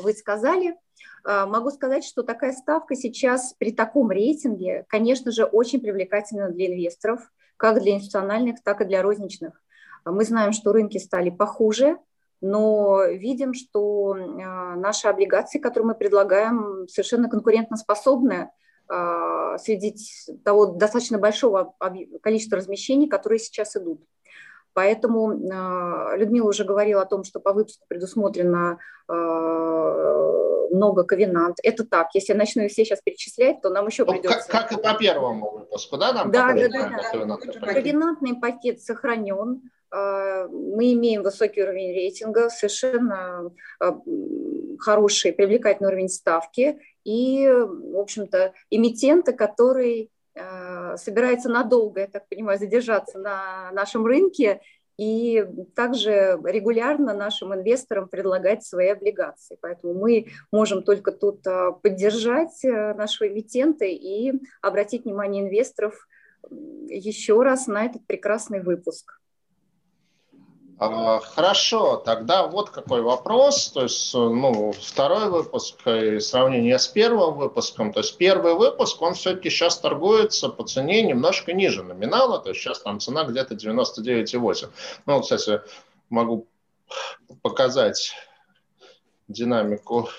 вы сказали – а, могу сказать, что такая ставка сейчас при таком рейтинге, конечно же, очень привлекательна для инвесторов, как для институциональных, так и для розничных. А, мы знаем, что рынки стали похуже, но видим, что а, наши облигации, которые мы предлагаем, совершенно конкурентоспособны среди того достаточно большого количества размещений, которые сейчас идут. Поэтому Людмила уже говорила о том, что по выпуску предусмотрено много ковенант. Это так. Если я начну все сейчас перечислять, то нам еще ну, придется...
Как, как и по первому выпуску, да?
Нам да, да, да. да. Ковенантный пакет сохранен. А, мы имеем высокий уровень рейтинга, совершенно а, хороший, привлекательный уровень ставки и, в общем-то, эмитенты, который а, собирается надолго, я так понимаю, задержаться на нашем рынке и также регулярно нашим инвесторам предлагать свои облигации. Поэтому мы можем только тут а, поддержать э, нашего эмитента и обратить внимание инвесторов еще раз на этот прекрасный выпуск.
А, хорошо, тогда вот какой вопрос. То есть, ну, второй выпуск и сравнение с первым выпуском. То есть, первый выпуск, он все-таки сейчас торгуется по цене немножко ниже номинала. То есть, сейчас там цена где-то 99,8. Ну, кстати, могу показать динамику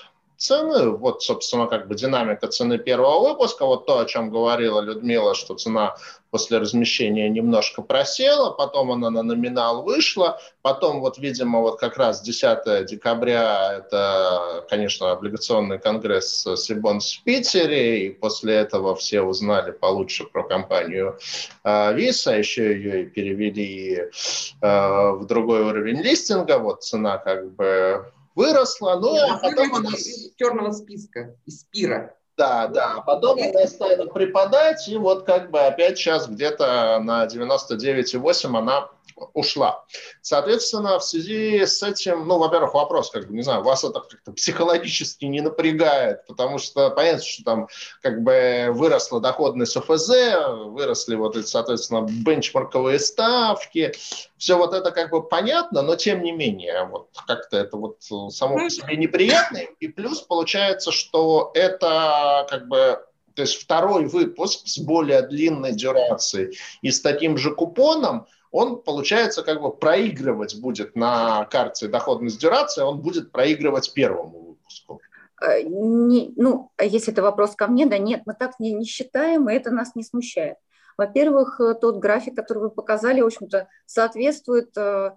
цены. Вот, собственно, как бы динамика цены первого выпуска. Вот то, о чем говорила Людмила, что цена после размещения немножко просела, потом она на номинал вышла, потом вот, видимо, вот как раз 10 декабря это, конечно, облигационный конгресс Сибонс в Питере, и после этого все узнали получше про компанию Visa, еще ее и перевели э, в другой уровень листинга, вот цена как бы выросла, но
а потом она... из черного списка, из спира.
Да, да. А потом она стала припадать, и вот как бы опять сейчас где-то на 99,8 она ушла. Соответственно, в связи с этим, ну, во-первых, вопрос, как бы, не знаю, вас это как-то психологически не напрягает, потому что понятно, что там как бы выросла доходность ОФЗ, выросли вот эти, соответственно, бенчмарковые ставки, все вот это как бы понятно, но тем не менее, вот как-то это вот само по себе неприятно, и плюс получается, что это как бы то есть второй выпуск с более длинной дюрацией и с таким же купоном – он, получается, как бы проигрывать будет на карте доходность дюрация, он будет проигрывать первому выпуску.
Э, не, ну, если это вопрос ко мне, да нет, мы так не, не считаем, и это нас не смущает. Во-первых, э, тот график, который вы показали, в общем-то, соответствует Э,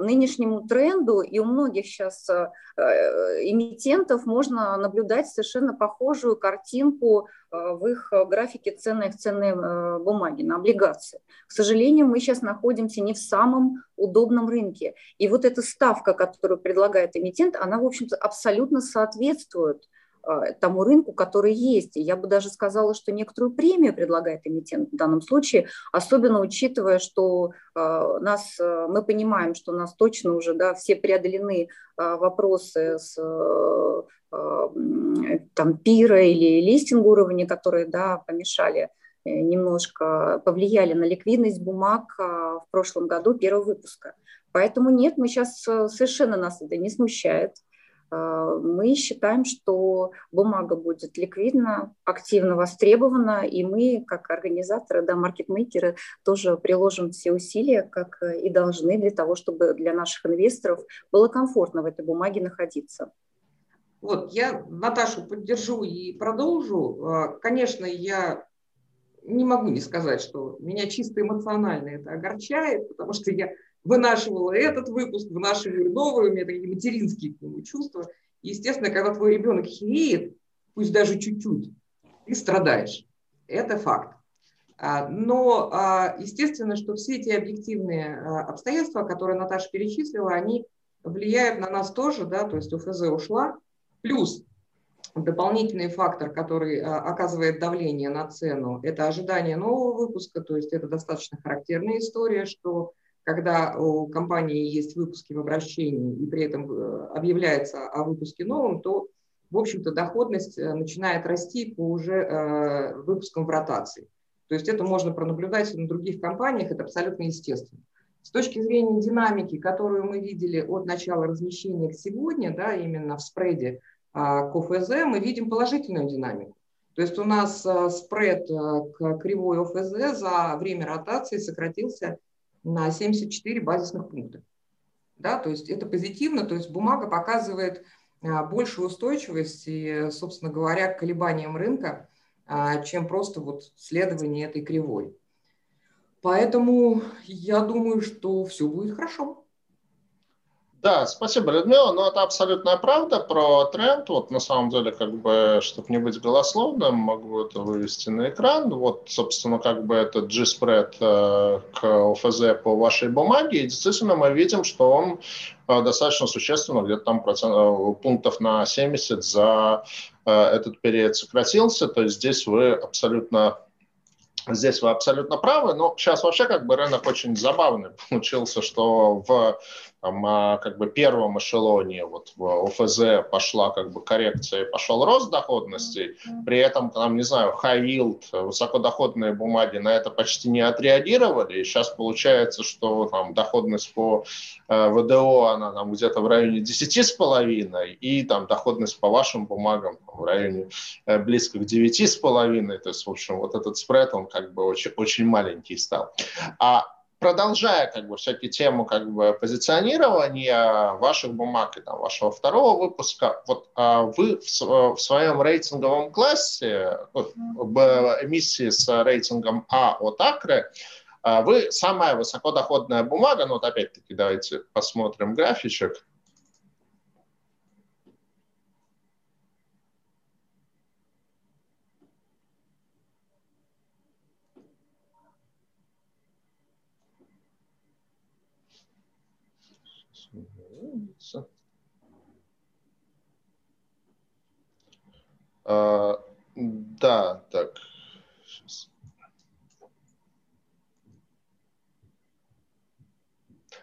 нынешнему тренду, и у многих сейчас э, эмитентов можно наблюдать совершенно похожую картинку э, в их графике ценной в ценной бумаги, на облигации. К сожалению, мы сейчас находимся не в самом удобном рынке. И вот эта ставка, которую предлагает эмитент, она, в общем-то, абсолютно соответствует Э, тому рынку, который есть. И я бы даже сказала, что некоторую премию предлагает эмитент в данном случае, особенно учитывая, что э, нас, э, мы понимаем, что у нас точно уже да, все преодолены вопросы с там, пира или листинг уровня, которые да, помешали немножко, повлияли на ликвидность бумаг в прошлом году первого выпуска. Поэтому нет, мы сейчас совершенно нас это не смущает. Э, мы считаем, что бумага будет ликвидна, активно востребована, и мы, как организаторы, да, маркетмейкеры, тоже приложим все усилия, как и должны, для того, чтобы для наших инвесторов было комфортно в этой бумаге находиться.
Вот, я Наташу поддержу и продолжу. Э, конечно, я не могу не сказать, что меня чисто эмоционально это огорчает, потому что я вынашивала этот выпуск, вынашиваю новый, у меня такие материнские к нему чувства. И, естественно, когда твой ребенок хереет, пусть даже чуть-чуть, ты страдаешь. Это факт. А, но, а, естественно, что все эти объективные а, обстоятельства, которые Наташа перечислила, они влияют на нас тоже, да, то есть УФЗ ушла, плюс дополнительный фактор, который оказывает давление на цену, это ожидание нового выпуска, то есть это достаточно характерная история, что когда у компании есть выпуски в обращении и при этом э, объявляется о выпуске новом, то, в общем-то, доходность э, начинает расти по уже э, выпускам в ротации. То есть это можно пронаблюдать на других компаниях, это абсолютно естественно. С точки зрения динамики, которую мы видели от начала размещения к сегодня, да, именно в спреде к ОФЗ, мы видим положительную динамику. То есть у нас спред к кривой ОФЗ за время ротации сократился на 74 базисных пункта. Да, то есть это позитивно, то есть бумага показывает а, большую устойчивость и, собственно говоря, к колебаниям рынка, а, чем просто вот следование этой кривой. Поэтому я думаю, что все будет хорошо.
Да, спасибо, Людмила. Ну, это абсолютная правда про тренд. Вот на самом деле, как бы, чтобы не быть голословным, могу это вывести на экран. Вот, собственно, как бы этот G-spread э, к ОФЗ по вашей бумаге. И действительно мы видим, что он э, достаточно существенно, где-то там процент, э, пунктов на 70 за э, этот период сократился. То есть здесь вы абсолютно Здесь вы абсолютно правы, но сейчас вообще как бы рынок очень забавный *laughs* получился, что в как бы первом эшелоне вот в ОФЗ пошла как бы коррекция, пошел рост доходности, при этом, там, не знаю, yield, высокодоходные бумаги на это почти не отреагировали, и сейчас получается, что там доходность по э, ВДО, она там где-то в районе 10,5, и там доходность по вашим бумагам в районе э, близко к 9,5, то есть, в общем, вот этот спред, он как бы очень, очень маленький стал. А продолжая как бы всякие тему как бы позиционирования ваших бумаг и там вашего второго выпуска, вот а вы в, в своем рейтинговом классе эмиссии с рейтингом А от Акры, вы самая высокодоходная бумага, ну вот опять-таки давайте посмотрим графичек, А, да, так. Сейчас.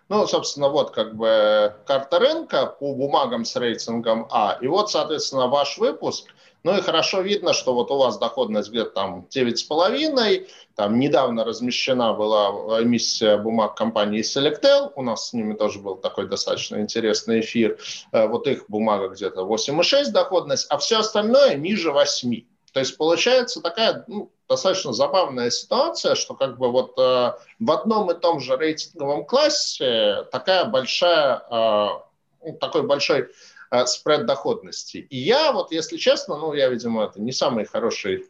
Ну, собственно, вот как бы карта рынка по бумагам с рейтингом А. И вот, соответственно, ваш выпуск – ну и хорошо видно, что вот у вас доходность где-то там 9,5, там недавно размещена была эмиссия бумаг компании Selectel, у нас с ними тоже был такой достаточно интересный эфир, э, вот их бумага где-то 8,6 доходность, а все остальное ниже 8. То есть получается такая ну, достаточно забавная ситуация, что как бы вот э, в одном и том же рейтинговом классе такая большая, э, ну, такой большой спред доходности. И я вот, если честно, ну, я, видимо, это не самый хороший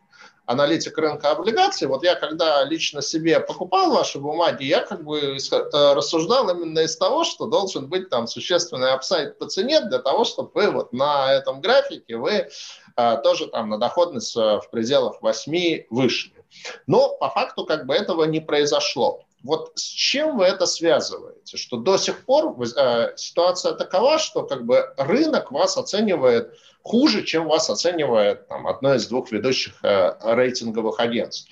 аналитик рынка облигаций, вот я когда лично себе покупал ваши бумаги, я как бы э, рассуждал именно из того, что должен быть там существенный апсайд по цене для того, чтобы вы вот на этом графике вы а, тоже там на доходность в пределах 8 вышли. Но по факту как бы этого не произошло. Вот с чем вы это связываете? Что до сих пор э, ситуация такова, что как бы рынок вас оценивает хуже, чем вас оценивает там, одно из двух ведущих э, рейтинговых агентств.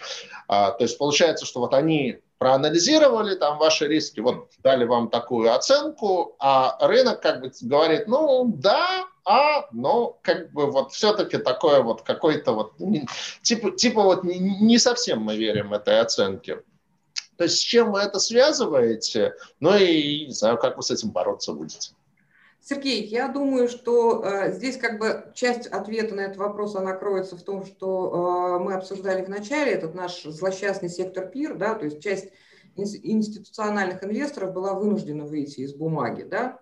А, то есть получается, что вот они проанализировали там ваши риски, вот дали вам такую оценку, а рынок как бы говорит, ну да, а, но как бы вот все-таки такое вот какой-то вот, типа, типа вот не, не совсем мы верим этой оценке. То есть с чем вы это связываете? Ну и не знаю, как вы с этим бороться будете.
Сергей, я думаю, что э, здесь как бы часть ответа на этот вопрос, она кроется в том, что э, мы обсуждали в начале, этот наш злосчастный сектор ПИР, да, то есть часть институциональных инвесторов была вынуждена выйти из бумаги, да,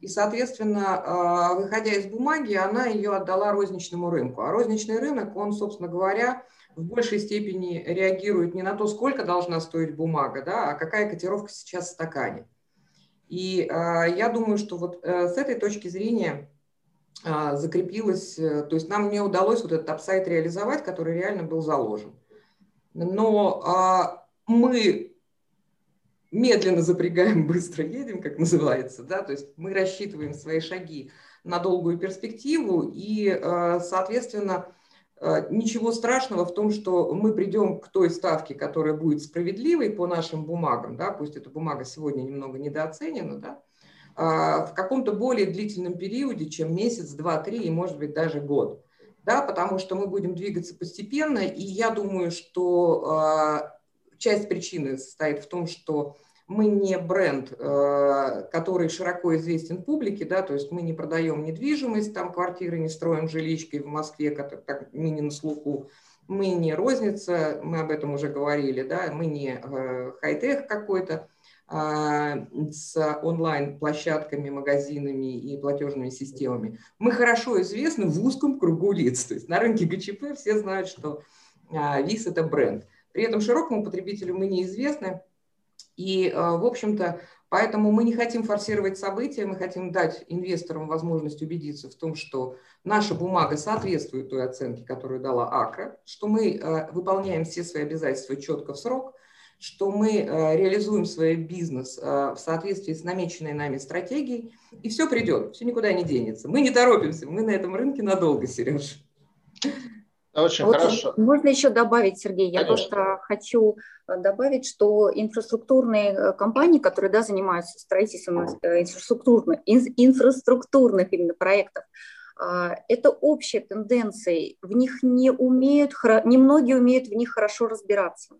и, соответственно, э, выходя из бумаги, она ее отдала розничному рынку. А розничный рынок, он, собственно говоря, в большей степени реагирует не на то, сколько должна стоить бумага, да, а какая котировка сейчас в стакане. И э, я думаю, что вот э, с этой точки зрения э, закрепилось, э, то есть нам не удалось вот этот апсайт реализовать, который реально был заложен. Но мы медленно запрягаем, *laughs* быстро едем, как называется, да, то есть мы рассчитываем свои шаги на долгую перспективу и, э, соответственно, Э, ничего страшного в том, что мы придем к той ставке, которая будет справедливой по нашим бумагам, да, пусть эта бумага сегодня немного недооценена, да, а, в каком-то более длительном периоде, чем месяц, два, три и, может быть, даже год. Да, потому что мы будем двигаться постепенно, и я думаю, что а, часть причины состоит в том, что мы не бренд, э, который широко известен публике, да, то есть мы не продаем недвижимость, там квартиры не строим жиличкой в Москве, как, как не на слуху, мы не розница, мы об этом уже говорили, да, мы не э, хай-тех какой-то а, с онлайн-площадками, магазинами и платежными системами. Мы хорошо известны в узком кругу лиц, то есть на рынке ГЧП все знают, что а, ВИС – это бренд. При этом широкому потребителю мы неизвестны, и, э, в общем-то, поэтому мы не хотим форсировать события, мы хотим дать инвесторам возможность убедиться в том, что наша бумага соответствует той оценке, которую дала АКРА, что мы э, выполняем все свои обязательства четко в срок, что мы э, реализуем свой бизнес в соответствии с намеченной нами стратегией, и все придет, все никуда не денется. Мы не торопимся, мы на этом рынке надолго, Сереж.
Очень вот хорошо. Можно еще добавить, Сергей, я Конечно. просто хочу э, добавить, что инфраструктурные э, компании, которые да, занимаются строительством э, инфраструктурных, инфраструктурных именно проектов, это общая тенденция. В них не умеют, немногие умеют в них хорошо разбираться.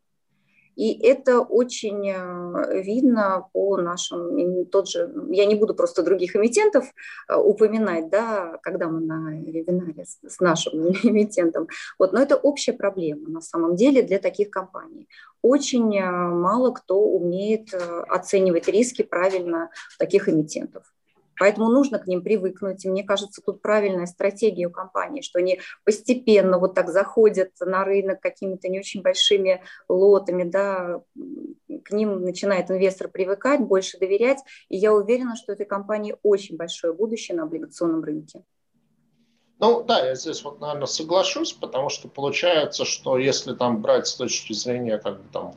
И это очень э, видно по нашим, тот же, я не буду просто других эмитентов э, упоминать, да, когда мы на вебинаре с, с нашим *laughs* эмитентом, вот, но это общая проблема на самом деле для таких компаний. Очень э, мало кто умеет оценивать риски правильно таких эмитентов. Поэтому нужно к ним привыкнуть. И мне кажется, тут правильная стратегия у компании, что они постепенно вот так заходят на рынок какими-то не очень большими лотами, да, к ним начинает инвестор привыкать, больше доверять. И я уверена, что этой компании очень большое будущее на облигационном рынке.
Ну да, я здесь вот, наверное, соглашусь, потому что получается, что если там брать с точки зрения как бы там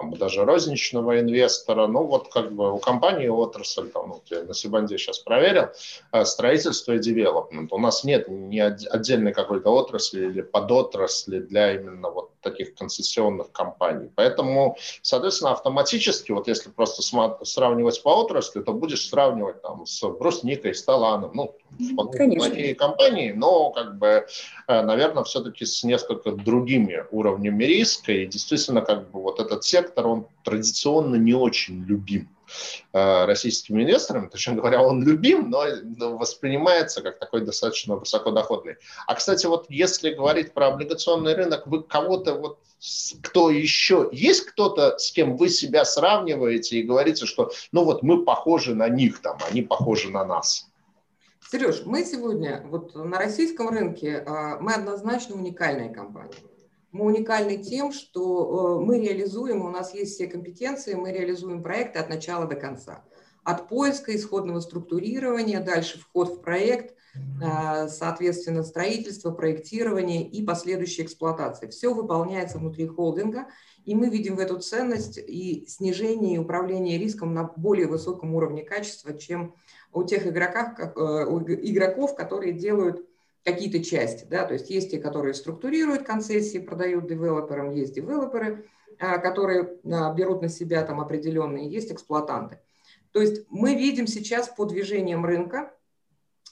там, даже розничного инвестора. Ну, вот как бы у компании отрасль, там, ну, я на Сибанде сейчас проверил, э, строительство и девелопмент. У нас нет ни отдельной какой-то отрасли или подотрасли для именно вот таких концессионных компаний. Поэтому, соответственно, автоматически, вот если просто сравнивать по отрасли, то будешь сравнивать там с брусникой, с таланом, ну, вполне компании, но как бы, э, наверное, все-таки с несколько другими уровнями риска. И действительно, как бы вот этот сектор, он традиционно не очень любим Э, российскими инвесторами. Точнее говоря, он любим, но воспринимается как такой достаточно высокодоходный. А, кстати, вот если говорить про облигационный рынок, вы кого-то вот кто еще, есть кто-то, с кем вы себя сравниваете и говорите, что ну вот мы похожи на них, там, они похожи на нас?
Сереж, мы сегодня вот на российском рынке, а, мы однозначно уникальная компания. Мы уникальны тем, что э, мы реализуем, у нас есть все компетенции, мы реализуем проекты от начала до конца. От поиска, исходного структурирования, дальше вход в проект, э, соответственно, строительство, проектирование и последующая эксплуатация. Все выполняется внутри холдинга, и мы видим в эту ценность и снижение и управление риском на более высоком уровне качества, чем у тех игроков, э, у игроков которые делают какие-то части, да, то есть есть те, которые структурируют концессии, продают девелоперам, есть девелоперы, а, которые а, берут на себя там определенные, есть эксплуатанты. То есть мы видим сейчас по движениям рынка,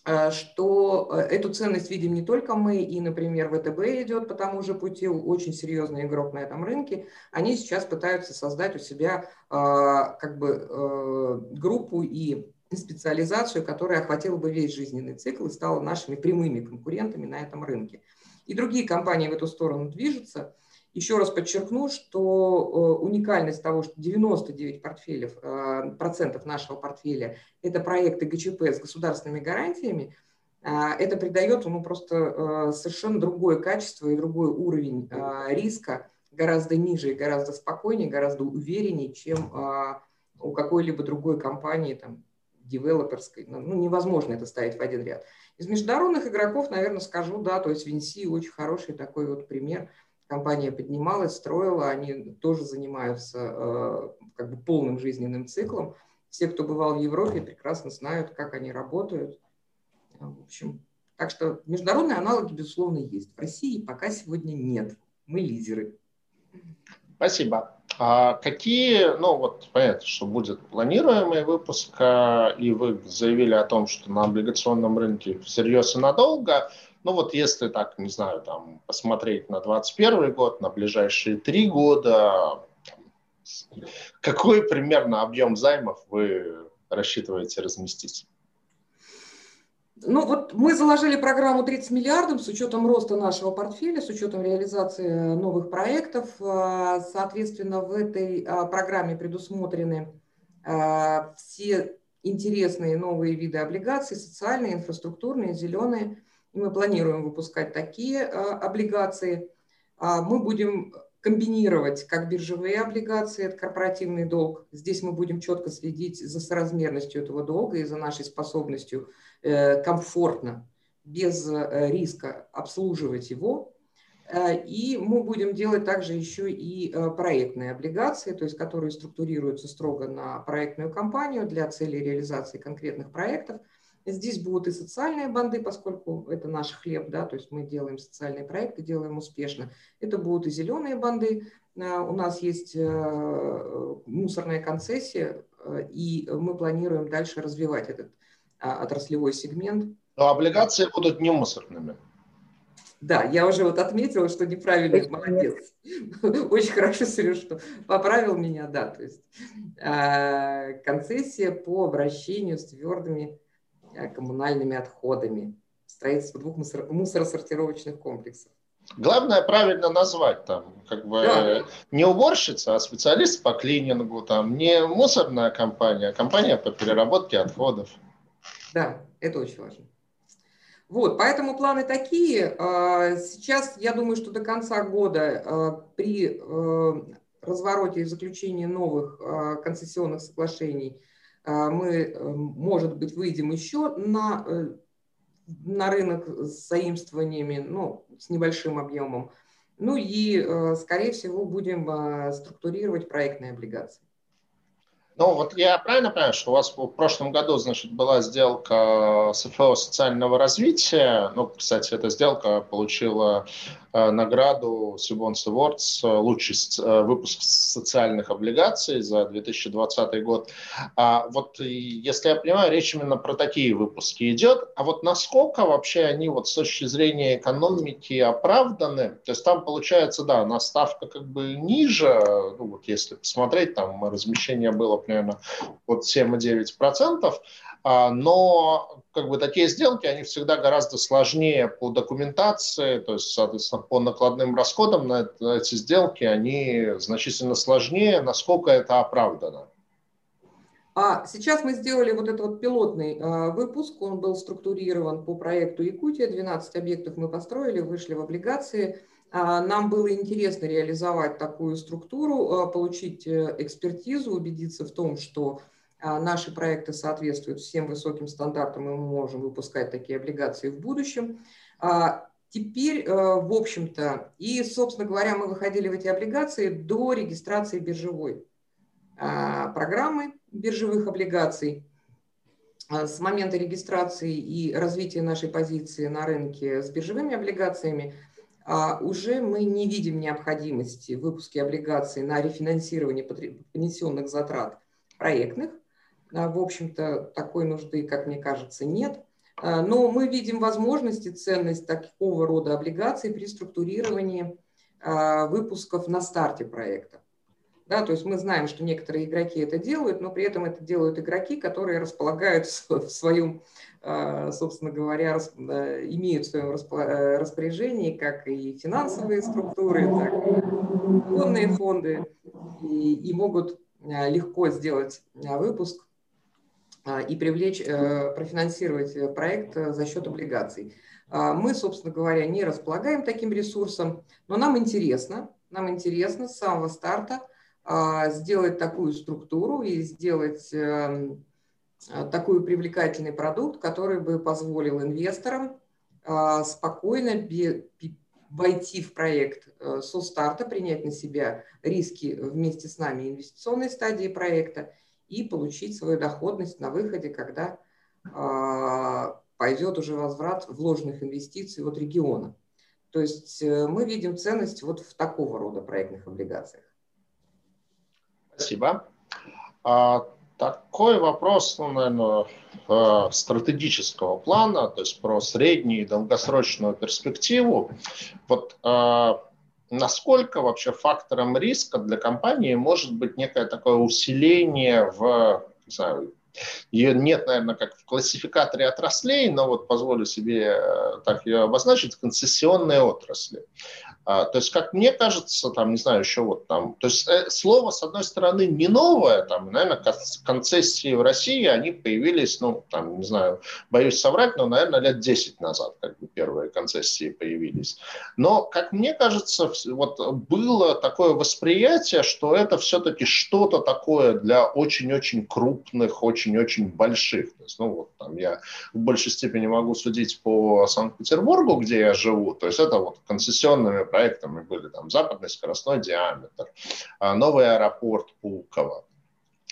а, что эту ценность видим не только мы, и, например, ВТБ идет по тому же пути, очень серьезный игрок на этом рынке, они сейчас пытаются создать у себя как бы группу и специализацию, которая охватила бы весь жизненный цикл и стала нашими прямыми конкурентами на этом рынке. И другие компании в эту сторону движутся. Еще раз подчеркну, что э, уникальность того, что 99 портфелев, э, процентов нашего портфеля – это проекты ГЧП с государственными гарантиями, э, это придает ему просто совершенно другое качество и другой уровень риска, гораздо ниже, гораздо спокойнее, гораздо увереннее, чем у какой-либо другой компании, там, девелоперской, ну, ну, невозможно это ставить в один ряд. Из международных игроков, наверное, скажу, да, то есть Винси очень хороший такой вот пример. Компания поднималась, строила, они тоже занимаются э, как бы полным жизненным циклом. Все, кто бывал в Европе, прекрасно знают, как они работают. В общем, так что международные аналоги, безусловно, есть. В России пока сегодня нет. Мы лидеры.
Спасибо. А какие, ну вот понятно, что будет планируемый выпуск, а, и вы заявили о том, что на облигационном рынке всерьез и надолго, ну вот если так, не знаю, там посмотреть на 2021 год, на ближайшие три года, какой примерно объем займов вы рассчитываете разместить?
Ну вот мы заложили программу 30 миллиардов с учетом роста нашего портфеля, с учетом реализации новых проектов. А, соответственно, в этой а, программе предусмотрены а, все интересные новые виды облигаций, социальные, инфраструктурные, зеленые. И мы планируем выпускать такие облигации. Мы будем комбинировать как биржевые облигации, это корпоративный долг. Здесь мы будем четко следить за соразмерностью этого долга и за нашей способностью Э, комфортно, без э, риска обслуживать его. Э, и мы будем делать также еще и проектные облигации, то есть которые структурируются строго на проектную компанию для целей реализации конкретных проектов. Здесь будут и социальные банды, поскольку это наш хлеб, да, то есть мы делаем социальные проекты, делаем успешно. Это будут и зеленые банды. Э, у нас есть э, мусорная концессия, э, и мы планируем дальше развивать этот а, отраслевой сегмент.
Но облигации будут не мусорными.
Да, я уже вот отметила, что неправильно, молодец. *laughs* Очень хорошо, Сереж, что поправил меня, да. То есть концессия по обращению с твердыми коммунальными отходами, строительство двух мусор, мусоросортировочных комплексов.
Главное правильно назвать там, как бы да. не уборщица, а специалист по клинингу, там не мусорная компания, а компания по переработке отходов.
Да, это очень важно. Вот, поэтому планы такие. А, сейчас, я думаю, что до конца года а, при э, развороте и заключении новых концессионных соглашений мы, э, может быть, выйдем еще на, э, на рынок с заимствованиями, ну, с небольшим объемом. Ну и, э, скорее всего, будем структурировать проектные облигации.
Ну, вот я правильно понимаю, что у вас в прошлом году, значит, была сделка СФО социального развития. Ну, кстати, эта сделка получила Э, награду Сибонс Awards э, лучший э, выпуск социальных облигаций за 2020 год. А вот если я понимаю, речь именно про такие выпуски идет. А вот насколько вообще они вот с точки зрения экономики оправданы? То есть там получается, да, на ставка как бы ниже, ну вот если посмотреть, там размещение было примерно вот 7,9%, а, но как бы такие сделки, они всегда гораздо сложнее по документации, то есть, соответственно, по накладным расходам на, эти сделки, они значительно сложнее, насколько это оправдано.
А сейчас мы сделали вот этот вот пилотный э, выпуск, он был структурирован по проекту Якутия, 12 объектов мы построили, вышли в облигации. А, нам было интересно реализовать такую структуру, э, получить э, экспертизу, убедиться в том, что а, наши проекты соответствуют всем высоким стандартам, и мы можем выпускать такие облигации в будущем. А, теперь, э, в общем-то, и, собственно говоря, мы выходили в эти облигации до регистрации биржевой а, программы биржевых облигаций. С момента регистрации и развития нашей позиции на рынке с биржевыми облигациями уже мы не видим необходимости в выпуске облигаций на рефинансирование понесенных затрат проектных. А, в общем-то, такой нужды, как мне кажется, нет. А, но мы видим возможность и ценность такого рода облигаций при структурировании а, выпусков на старте проекта. Да, то есть мы знаем, что некоторые игроки это делают, но при этом это делают игроки, которые располагают *laughs* в своем, собственно говоря, имеют в своем э, распоряжении как и финансовые структуры, так и фондные фонды, и, и могут легко сделать выпуск а, и привлечь, э, профинансировать э, проект э, за счет облигаций. А, мы, собственно говоря, не располагаем таким ресурсом, но нам интересно, нам интересно с самого старта а, сделать такую структуру и сделать эм, такой привлекательный продукт, который бы позволил инвесторам спокойно войти в проект со старта, принять на себя риски вместе с нами инвестиционной стадии проекта и получить свою доходность на выходе, когда э, пойдет уже возврат вложенных инвестиций от региона. То есть э, мы видим ценность вот в такого рода проектных облигациях.
Спасибо. Такой вопрос, ну, наверное, э, стратегического плана, то есть про среднюю и долгосрочную перспективу. Вот э, насколько вообще фактором риска для компании может быть некое такое усиление в, не знаю, ее нет, наверное, как в классификаторе отраслей, но вот позволю себе э, так ее обозначить, концессионные отрасли. А, то есть, как мне кажется, там, не знаю, еще вот там, то есть э, слово, с одной стороны, не новое, там, наверное, концессии в России, они появились, ну, там, не знаю, боюсь соврать, но, наверное, лет 10 назад, как бы первые концессии появились. Но, как мне кажется, вот было такое восприятие, что это все-таки что-то такое для очень-очень крупных, очень-очень больших. То есть, ну, вот там я в большей степени могу судить по Санкт-Петербургу, где я живу, то есть это вот концессионными проектами были там западный скоростной диаметр, а, новый аэропорт Пулково.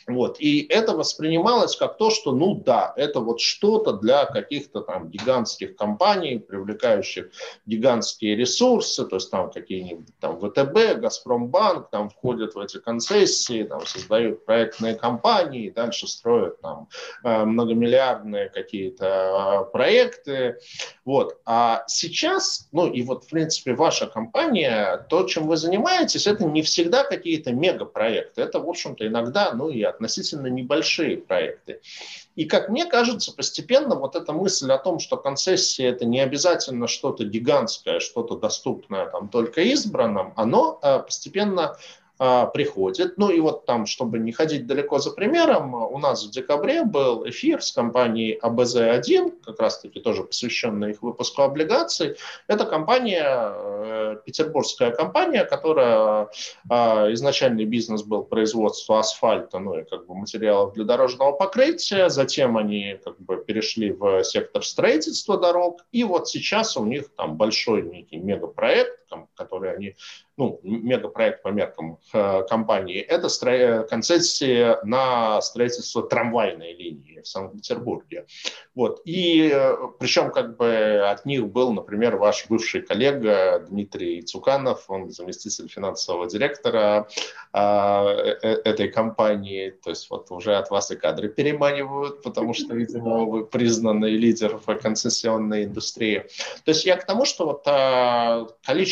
Вот. И это воспринималось как то, что, ну да, это вот что-то для каких-то там гигантских компаний, привлекающих гигантские ресурсы, то есть там какие-нибудь там ВТБ, Газпромбанк, там входят в эти концессии, там создают проектные компании, дальше строят там э, многомиллиардные какие-то э, проекты. Вот. А сейчас, ну и вот в принципе ваша компания, то, чем вы занимаетесь, это не всегда какие-то мегапроекты, это в общем-то иногда, ну и относительно небольшие проекты. И, как мне кажется, постепенно вот эта мысль о том, что концессия – это не обязательно что-то гигантское, что-то доступное там только избранным, оно э, постепенно приходит. Ну и вот там, чтобы не ходить далеко за примером, у нас в декабре был эфир с компанией АБЗ-1, как раз-таки тоже посвященный их выпуску облигаций. Это компания, э, петербургская компания, которая а, изначальный бизнес был производство асфальта, ну и как бы материалов для дорожного покрытия, затем они как бы перешли в сектор строительства дорог, и вот сейчас у них там большой некий мегапроект, который они ну, мегапроект по меркам э, компании, это стро... концессия на строительство трамвайной линии в Санкт-Петербурге. Вот. И э, причем как бы от них был, например, ваш бывший коллега Дмитрий Цуканов, он заместитель финансового директора э, э, этой компании. То есть вот уже от вас и кадры переманивают, потому что, видимо, вы признанный лидер в концессионной индустрии. То есть я к тому, что вот э,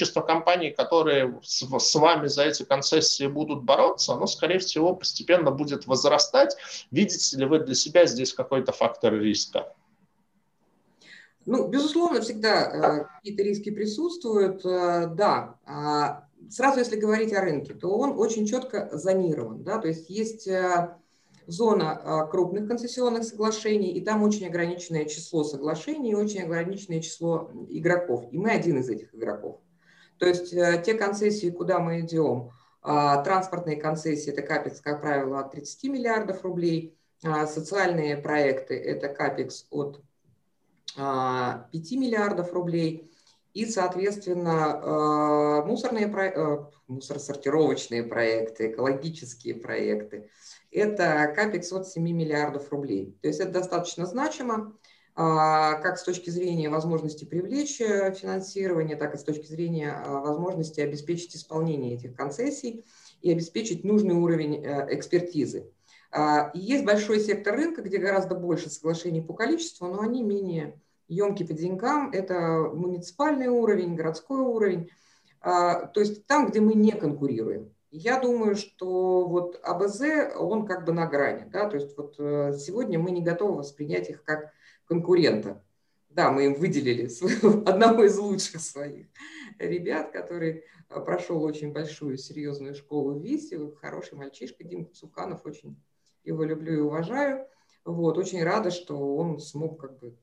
количество компаний, которые с, вами за эти концессии будут бороться, оно, скорее всего, постепенно будет возрастать. Видите ли вы для себя здесь какой-то фактор риска?
Ну, безусловно, всегда э, какие-то риски присутствуют, э, да. А сразу, если говорить о рынке, то он очень четко зонирован, да, то есть есть э, зона крупных концессионных соглашений, и там очень ограниченное число соглашений и очень ограниченное число игроков, и мы один из этих игроков. То есть э, те концессии, куда мы идем, а, транспортные концессии, это капекс, как правило, от 30 миллиардов рублей, а, социальные проекты, это капекс от 5 а, миллиардов рублей, и, соответственно, мусорные э, мусоросортировочные проекты, экологические проекты, это капекс от 7 миллиардов рублей. То есть это достаточно значимо. А, как с точки зрения возможности привлечь э, финансирование, так и с точки зрения а, возможности обеспечить исполнение этих концессий и обеспечить нужный уровень э, экспертизы. А, есть большой сектор рынка, где гораздо больше соглашений по количеству, но они менее емкие по деньгам. Это муниципальный уровень, городской уровень, то есть там, где мы не конкурируем. Я думаю, что вот АБЗ, он как бы на грани. Да? То есть вот э, сегодня мы не готовы воспринять их как конкурента. Да, мы им выделили *laughs* одного из лучших своих ребят, который а, прошел очень большую серьезную школу в ВИСе, хороший мальчишка, Дима Цуканов, очень его люблю и уважаю. Вот, очень рада, что он смог как бы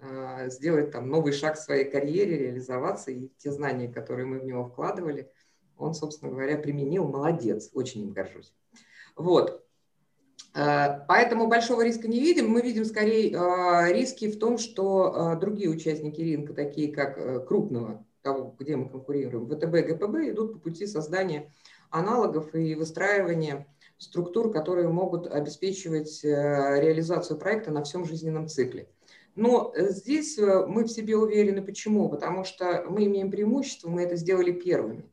а, сделать там новый шаг в своей карьере, реализоваться, и те знания, которые мы в него вкладывали, он, собственно говоря, применил. Молодец, очень им горжусь. Вот. Э, поэтому большого риска не видим. Мы видим скорее э, риски в том, что э, другие участники рынка, такие как крупного, того, где мы конкурируем, ВТБ, ГПБ, идут по пути создания аналогов и выстраивания структур, которые могут обеспечивать реализацию проекта на всем жизненном цикле. Но здесь мы в себе уверены. Почему? Потому что мы имеем преимущество, мы это сделали первыми.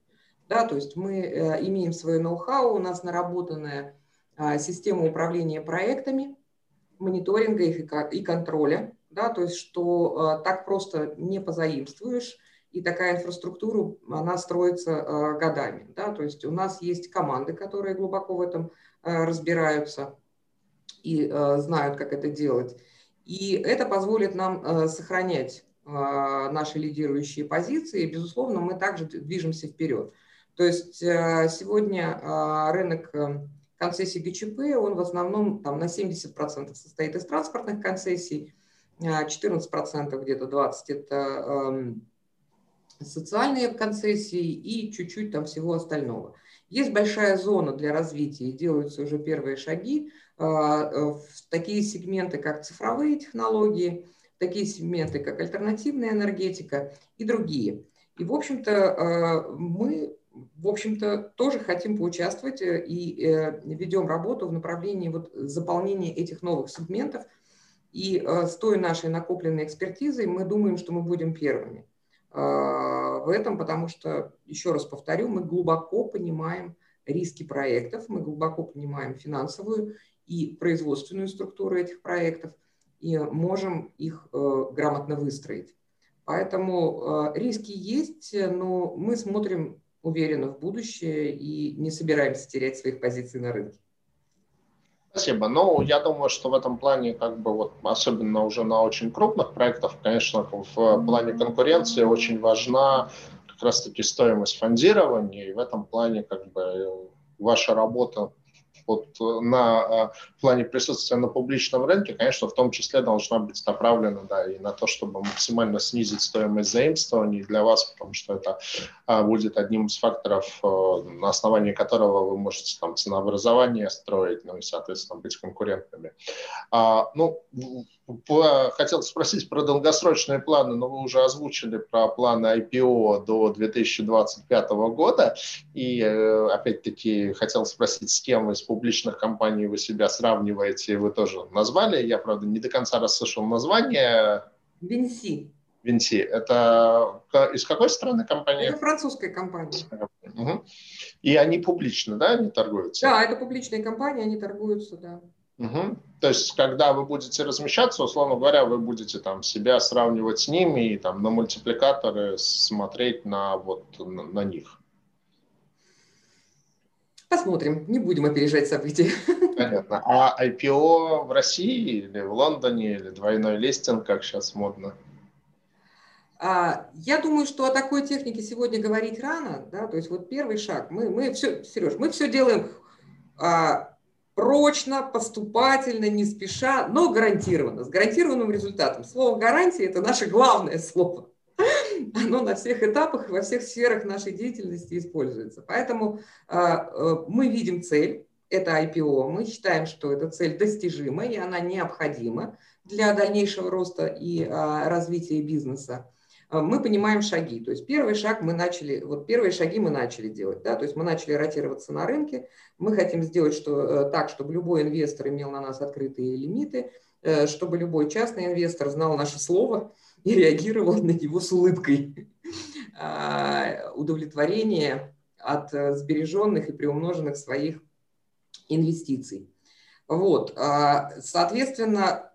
Да, то есть мы имеем свое ноу-хау, у нас наработанное систему управления проектами, мониторинга их и контроля, да, то есть что а, так просто не позаимствуешь, и такая инфраструктура, она строится а, годами. Да, то есть у нас есть команды, которые глубоко в этом разбираются и знают, как это делать. И это позволит нам сохранять наши лидирующие позиции. И, безусловно, мы также движемся вперед. То есть сегодня рынок концессий ГЧП, он в основном там, на 70% состоит из транспортных концессий, 14% а где-то 20% это э, социальные концессии и чуть-чуть там всего остального. Есть большая зона для развития, делаются уже первые шаги а, э, в такие сегменты, как цифровые технологии, такие сегменты, как альтернативная энергетика и другие. И, в общем-то, э, мы в общем-то, тоже хотим поучаствовать и ведем работу в направлении вот заполнения этих новых сегментов. И с той нашей накопленной экспертизой мы думаем, что мы будем первыми в этом, потому что, еще раз повторю, мы глубоко понимаем риски проектов, мы глубоко понимаем финансовую и производственную структуру этих проектов и можем их э, грамотно выстроить. Поэтому э, риски есть, но мы смотрим уверенно в будущее и не собираемся терять своих позиций на рынке.
Спасибо. Ну, я думаю, что в этом плане, как бы вот, особенно уже на очень крупных проектах, конечно, в плане конкуренции очень важна как раз-таки стоимость фондирования, и в этом плане как бы ваша работа вот э, на в плане присутствия на публичном рынке, конечно, в том числе должна быть направлена да, и на то, чтобы максимально снизить стоимость заимствований для вас, потому что это а, будет одним из факторов, э, на основании которого вы можете там ценообразование строить, ну и, соответственно, быть конкурентными. А, ну, Хотел спросить про долгосрочные планы, но вы уже озвучили про планы IPO до 2025 года. И э, опять-таки хотел спросить, с кем из публичных компаний вы себя сравниваете, вы тоже назвали. Я, правда, не до конца расслышал название.
Винси.
Винси. Это из какой страны компания?
Это французская компания.
Угу. И они публично, да, они торгуются?
Да, это публичные компании, они торгуются, да.
Угу. То есть, когда вы будете размещаться, условно говоря, вы будете там себя сравнивать с ними и там на мультипликаторы смотреть на вот на, на них.
Посмотрим, не будем опережать события.
Понятно. А IPO в России или в Лондоне, или двойной листинг, как сейчас модно?
А, я думаю, что о такой технике сегодня говорить рано, да, то есть вот первый шаг, мы, мы все, Сереж, мы все делаем а, прочно, поступательно, не спеша, но гарантированно, с гарантированным результатом. Слово «гарантия» – это наше главное слово. Оно на всех этапах, во всех сферах нашей деятельности используется. Поэтому э, мы видим цель, это IPO, мы считаем, что эта цель достижима, и она необходима для дальнейшего роста и э, развития бизнеса. А, мы понимаем шаги. То есть первый шаг мы начали, вот первые шаги мы начали делать, да, то есть мы начали ротироваться на рынке, мы хотим сделать что, э, так, чтобы любой инвестор имел на нас открытые лимиты, э, чтобы любой частный инвестор знал наше слово и реагировал на него с улыбкой. *laughs* А, удовлетворение от э, сбереженных и приумноженных своих инвестиций. Вот, а, соответственно,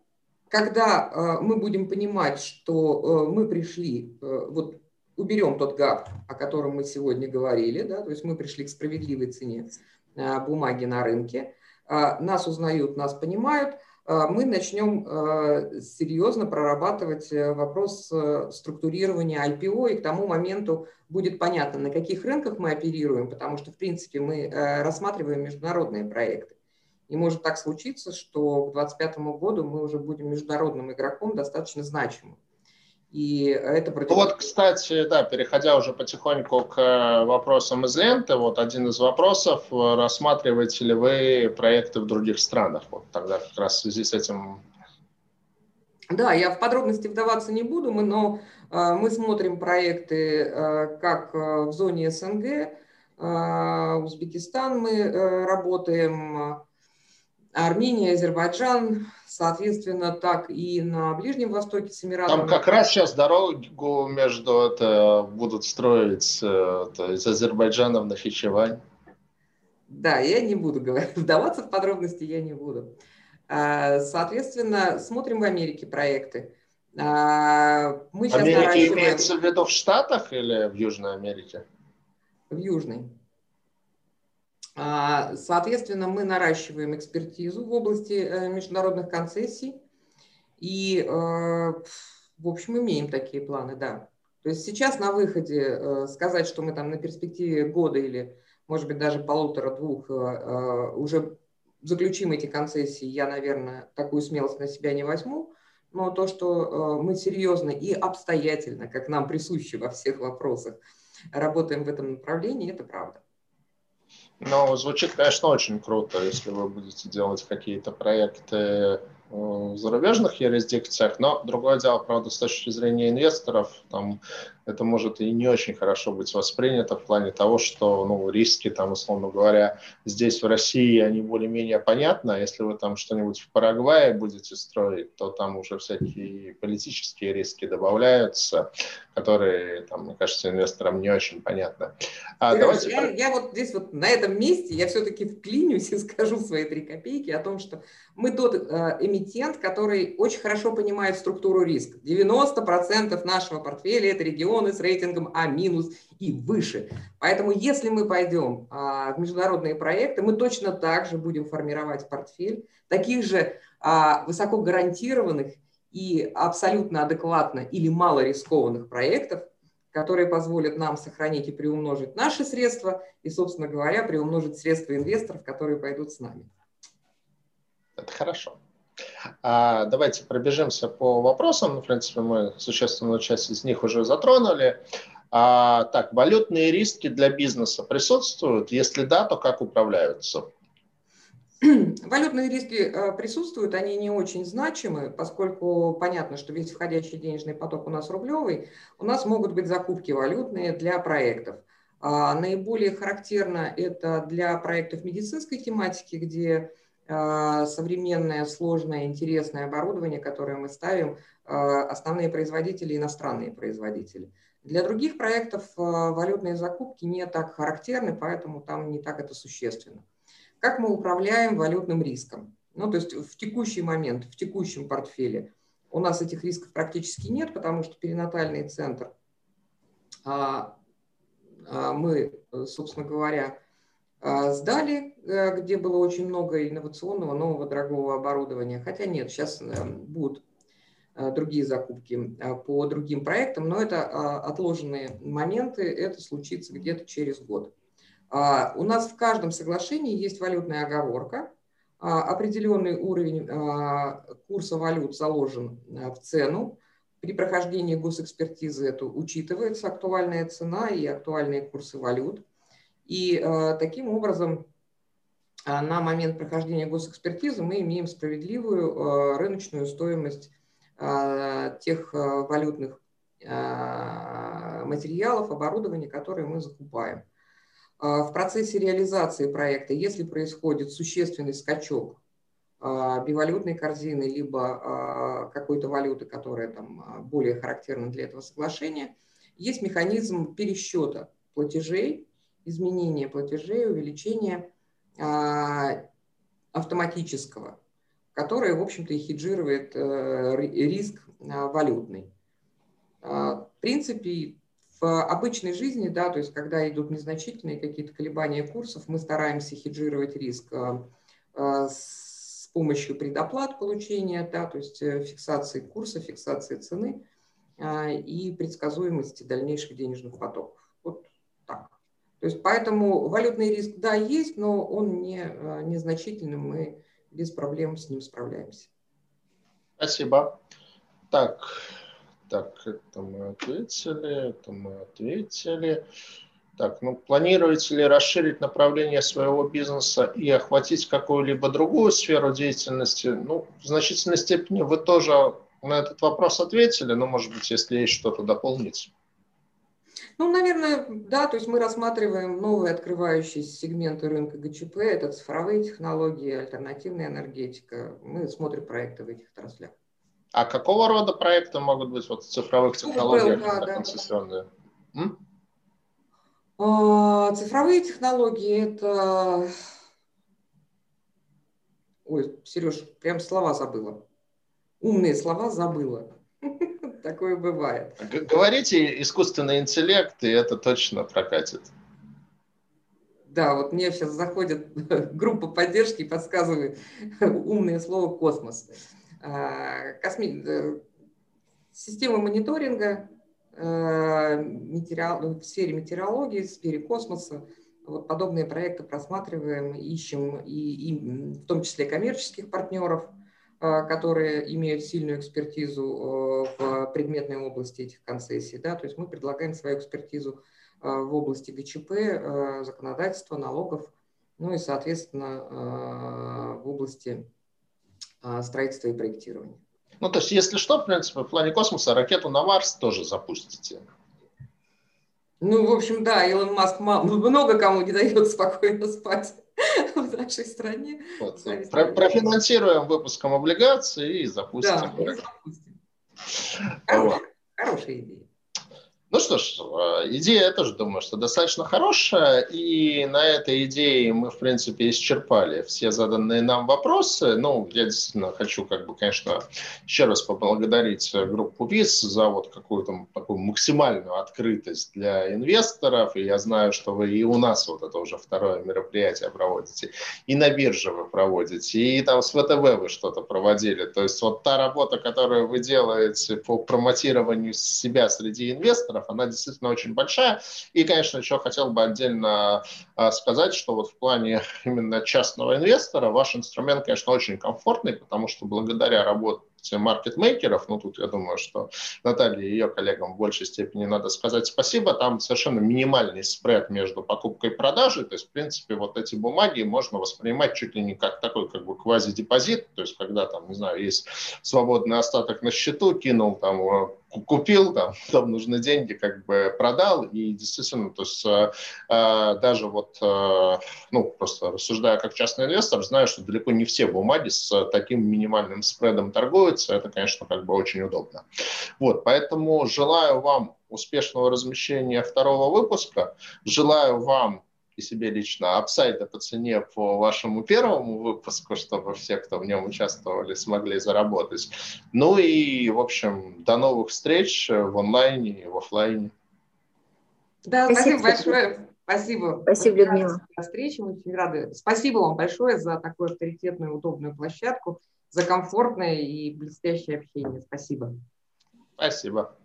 когда э, мы будем понимать, что э, мы пришли, э, вот уберем тот гап, о котором мы сегодня говорили, да, то есть мы пришли к справедливой цене бумаги на рынке, нас узнают, нас понимают, мы начнем серьезно прорабатывать вопрос структурирования IPO, и к тому моменту будет понятно, на каких рынках мы оперируем, потому что, в принципе, мы рассматриваем международные проекты. И может так случиться, что к 2025 году мы уже будем международным игроком достаточно значимым.
И это против... Ну вот, кстати, да, переходя уже потихоньку к э, вопросам из ленты, вот один из вопросов, э, рассматриваете ли вы проекты в других странах? Вот тогда как раз в связи с этим...
Да, я в подробности вдаваться не буду, мы, но э, мы смотрим проекты э, как э, в зоне СНГ, э, Узбекистан мы работаем, Армения, Азербайджан, соответственно, так и на Ближнем Востоке с Эмиратами.
Там как раз сейчас дорогу между это будут строить это, из Азербайджана в Нахичевань.
Да, я не буду говорить, *laughs* вдаваться в подробности я не буду. А, соответственно, смотрим в Америке проекты.
А, мы сейчас наращиваем... имеется в виду в Штатах или в Южной Америке?
В Южной. А, соответственно, мы наращиваем экспертизу в области э, международных концессий и, э, в общем, имеем такие планы, да. То есть сейчас на выходе э, сказать, что мы там на перспективе года или, может быть, даже полутора-двух уже заключим эти концессии, я, наверное, такую смелость на себя не возьму. Но то, что мы серьезно и обстоятельно, как нам присуще во всех вопросах, работаем в этом направлении, это правда.
Ну, звучит, конечно, очень круто, если вы будете делать какие-то проекты в зарубежных юрисдикциях, но другое дело, правда, с точки зрения инвесторов, там это может и не очень хорошо быть воспринято в плане того, что ну, риски, там, условно говоря, здесь в России они более-менее понятны, а если вы там что-нибудь в Парагвае будете строить, то там уже всякие политические риски добавляются, которые, там, мне кажется, инвесторам не очень понятны.
А, давайте... я, я вот здесь вот на этом месте я все-таки вклинюсь и скажу свои три копейки о том, что мы тот э, эмитент, который очень хорошо понимает структуру риска. 90% нашего портфеля – это регионы с рейтингом А- и выше. Поэтому если мы пойдем э, в международные проекты, мы точно так же будем формировать портфель таких же э, высоко гарантированных и абсолютно адекватно или мало рискованных проектов, которые позволят нам сохранить и приумножить наши средства и, собственно говоря, приумножить средства инвесторов, которые пойдут с нами.
Это хорошо. А, давайте пробежимся по вопросам. В принципе, мы существенную часть из них уже затронули. А, так, валютные риски для бизнеса присутствуют? Если да, то как управляются? *clears throat*
Валютные риски э, присутствуют, они не очень значимы, поскольку понятно, что весь входящий денежный поток у нас рублевый, у нас могут быть закупки валютные для проектов. А наиболее характерно это для проектов медицинской тематики, где современное, сложное, интересное оборудование, которое мы ставим, а, основные производители, иностранные производители. Для других проектов а, валютные закупки не так характерны, поэтому там не так это существенно. Как мы управляем валютным риском? Ну, то есть в текущий момент, в текущем портфеле у нас этих рисков практически нет, потому что перинатальный центр мы, собственно говоря, а, сдали, э, где было очень много инновационного, нового, дорогого оборудования. Хотя нет, сейчас э, будут э, другие закупки по другим проектам, но это а, отложенные моменты, это случится где-то через год. А, у нас в каждом соглашении есть валютная оговорка, определенный уровень курса валют заложен в цену, при прохождении госэкспертизы это учитывается актуальная цена и актуальные курсы валют. И э, таким образом э, на момент прохождения госэкспертизы мы имеем справедливую э, рыночную стоимость тех валютных материалов, оборудования, которые мы закупаем. В процессе реализации проекта, если происходит существенный скачок бивалютной корзины, либо какой-то валюты, которая там более характерна для этого соглашения, есть механизм пересчета платежей изменения платежей, увеличения а, автоматического, которое, в общем-то, и хеджирует э, риск а, валютный. А, в принципе, в обычной жизни, да, то есть когда идут незначительные какие-то колебания курсов, мы стараемся хеджировать риск с помощью предоплат получения, да, то есть э, фиксации курса, фиксации цены и предсказуемости дальнейших денежных потоков. Вот так. То есть поэтому валютный риск, да, есть, но он не, э, незначительный, мы без проблем с ним справляемся.
Спасибо. Так, так, это мы ответили, это мы ответили. Так, ну, планируете ли расширить направление своего бизнеса и охватить какую-либо другую сферу деятельности? Ну, в значительной степени вы тоже на этот вопрос ответили, но, может быть, если есть что-то дополнить.
Ну, наверное, да, то есть мы рассматриваем новые открывающиеся сегменты рынка ГЧП, это цифровые технологии, альтернативная энергетика. Мы смотрим проекты в этих отраслях.
А какого рода проекты могут быть вот в цифровых технологиях ну, да, концессионные?
М? А, цифровые технологии – это… Ой, Сереж, прям слова забыла. Умные слова забыла. *laughs* Такое бывает.
Говорите искусственный интеллект, и это точно прокатит.
Да, вот мне сейчас заходит *laughs* группа поддержки и подсказывает *laughs* умное слово «космос». А, косми... Э, система мониторинга э, метеорол... в сфере метеорологии, в сфере космоса. Вот подобные проекты просматриваем, ищем, и, и в том числе коммерческих партнеров – а, которые имеют сильную экспертизу э, в предметной области этих концессий. Да? То есть мы предлагаем свою экспертизу э, в области ГЧП, законодательства, налогов, ну и, соответственно, в области а, строительства и проектирования.
Ну, то есть, если что, в принципе, в плане космоса ракету на Марс тоже запустите.
Ну, в общем, да, Илон Маск много кому не дает спокойно спать *laughs* в нашей стране.
Вот. Про профинансируем выпуском облигаций и запустим. Да, запустим.
Хорошая, хорошая идея.
Ну что ж, э, идея, я тоже думаю, что достаточно хорошая, и на этой идее мы, в принципе, исчерпали все заданные нам вопросы. Ну, я действительно хочу, как бы, конечно, еще раз поблагодарить группу ВИС за вот какую-то такую максимальную открытость для инвесторов, и я знаю, что вы и у нас вот это уже второе мероприятие проводите, и на бирже вы проводите, и там с ВТВ вы что-то проводили. То есть вот та работа, которую вы делаете по промотированию себя среди инвесторов, долларов, она действительно очень большая. И, конечно, еще хотел бы отдельно а, сказать, что вот в плане именно частного инвестора ваш инструмент, конечно, очень комфортный, потому что благодаря работе маркетмейкеров, ну тут я думаю, что Наталье и ее коллегам в большей степени надо сказать спасибо, там совершенно минимальный спред между покупкой и продажей, то есть в принципе вот эти бумаги можно воспринимать чуть ли не как такой как бы квази-депозит, то есть когда там, не знаю, есть свободный остаток на счету, кинул там э, купил, там, *laughs* там нужны деньги, как бы продал, и действительно, то есть э, э, даже вот, э, ну, просто рассуждая как частный инвестор, знаю, что далеко не все бумаги с таким минимальным спредом торгуются, это, конечно, как бы очень удобно. Вот, поэтому желаю вам успешного размещения второго выпуска, желаю вам и себе лично апсайда по цене по вашему первому выпуску, чтобы все, кто в нем участвовали, смогли заработать. Ну и, в общем, до новых встреч в онлайне и в офлайне.
Да, спасибо, спасибо большое. Спасибо.
Спасибо, Людмила.
До встречи, мы очень рады. Спасибо вам большое за такую авторитетную, удобную площадку, за комфортное и блестящее общение. Спасибо.
Спасибо.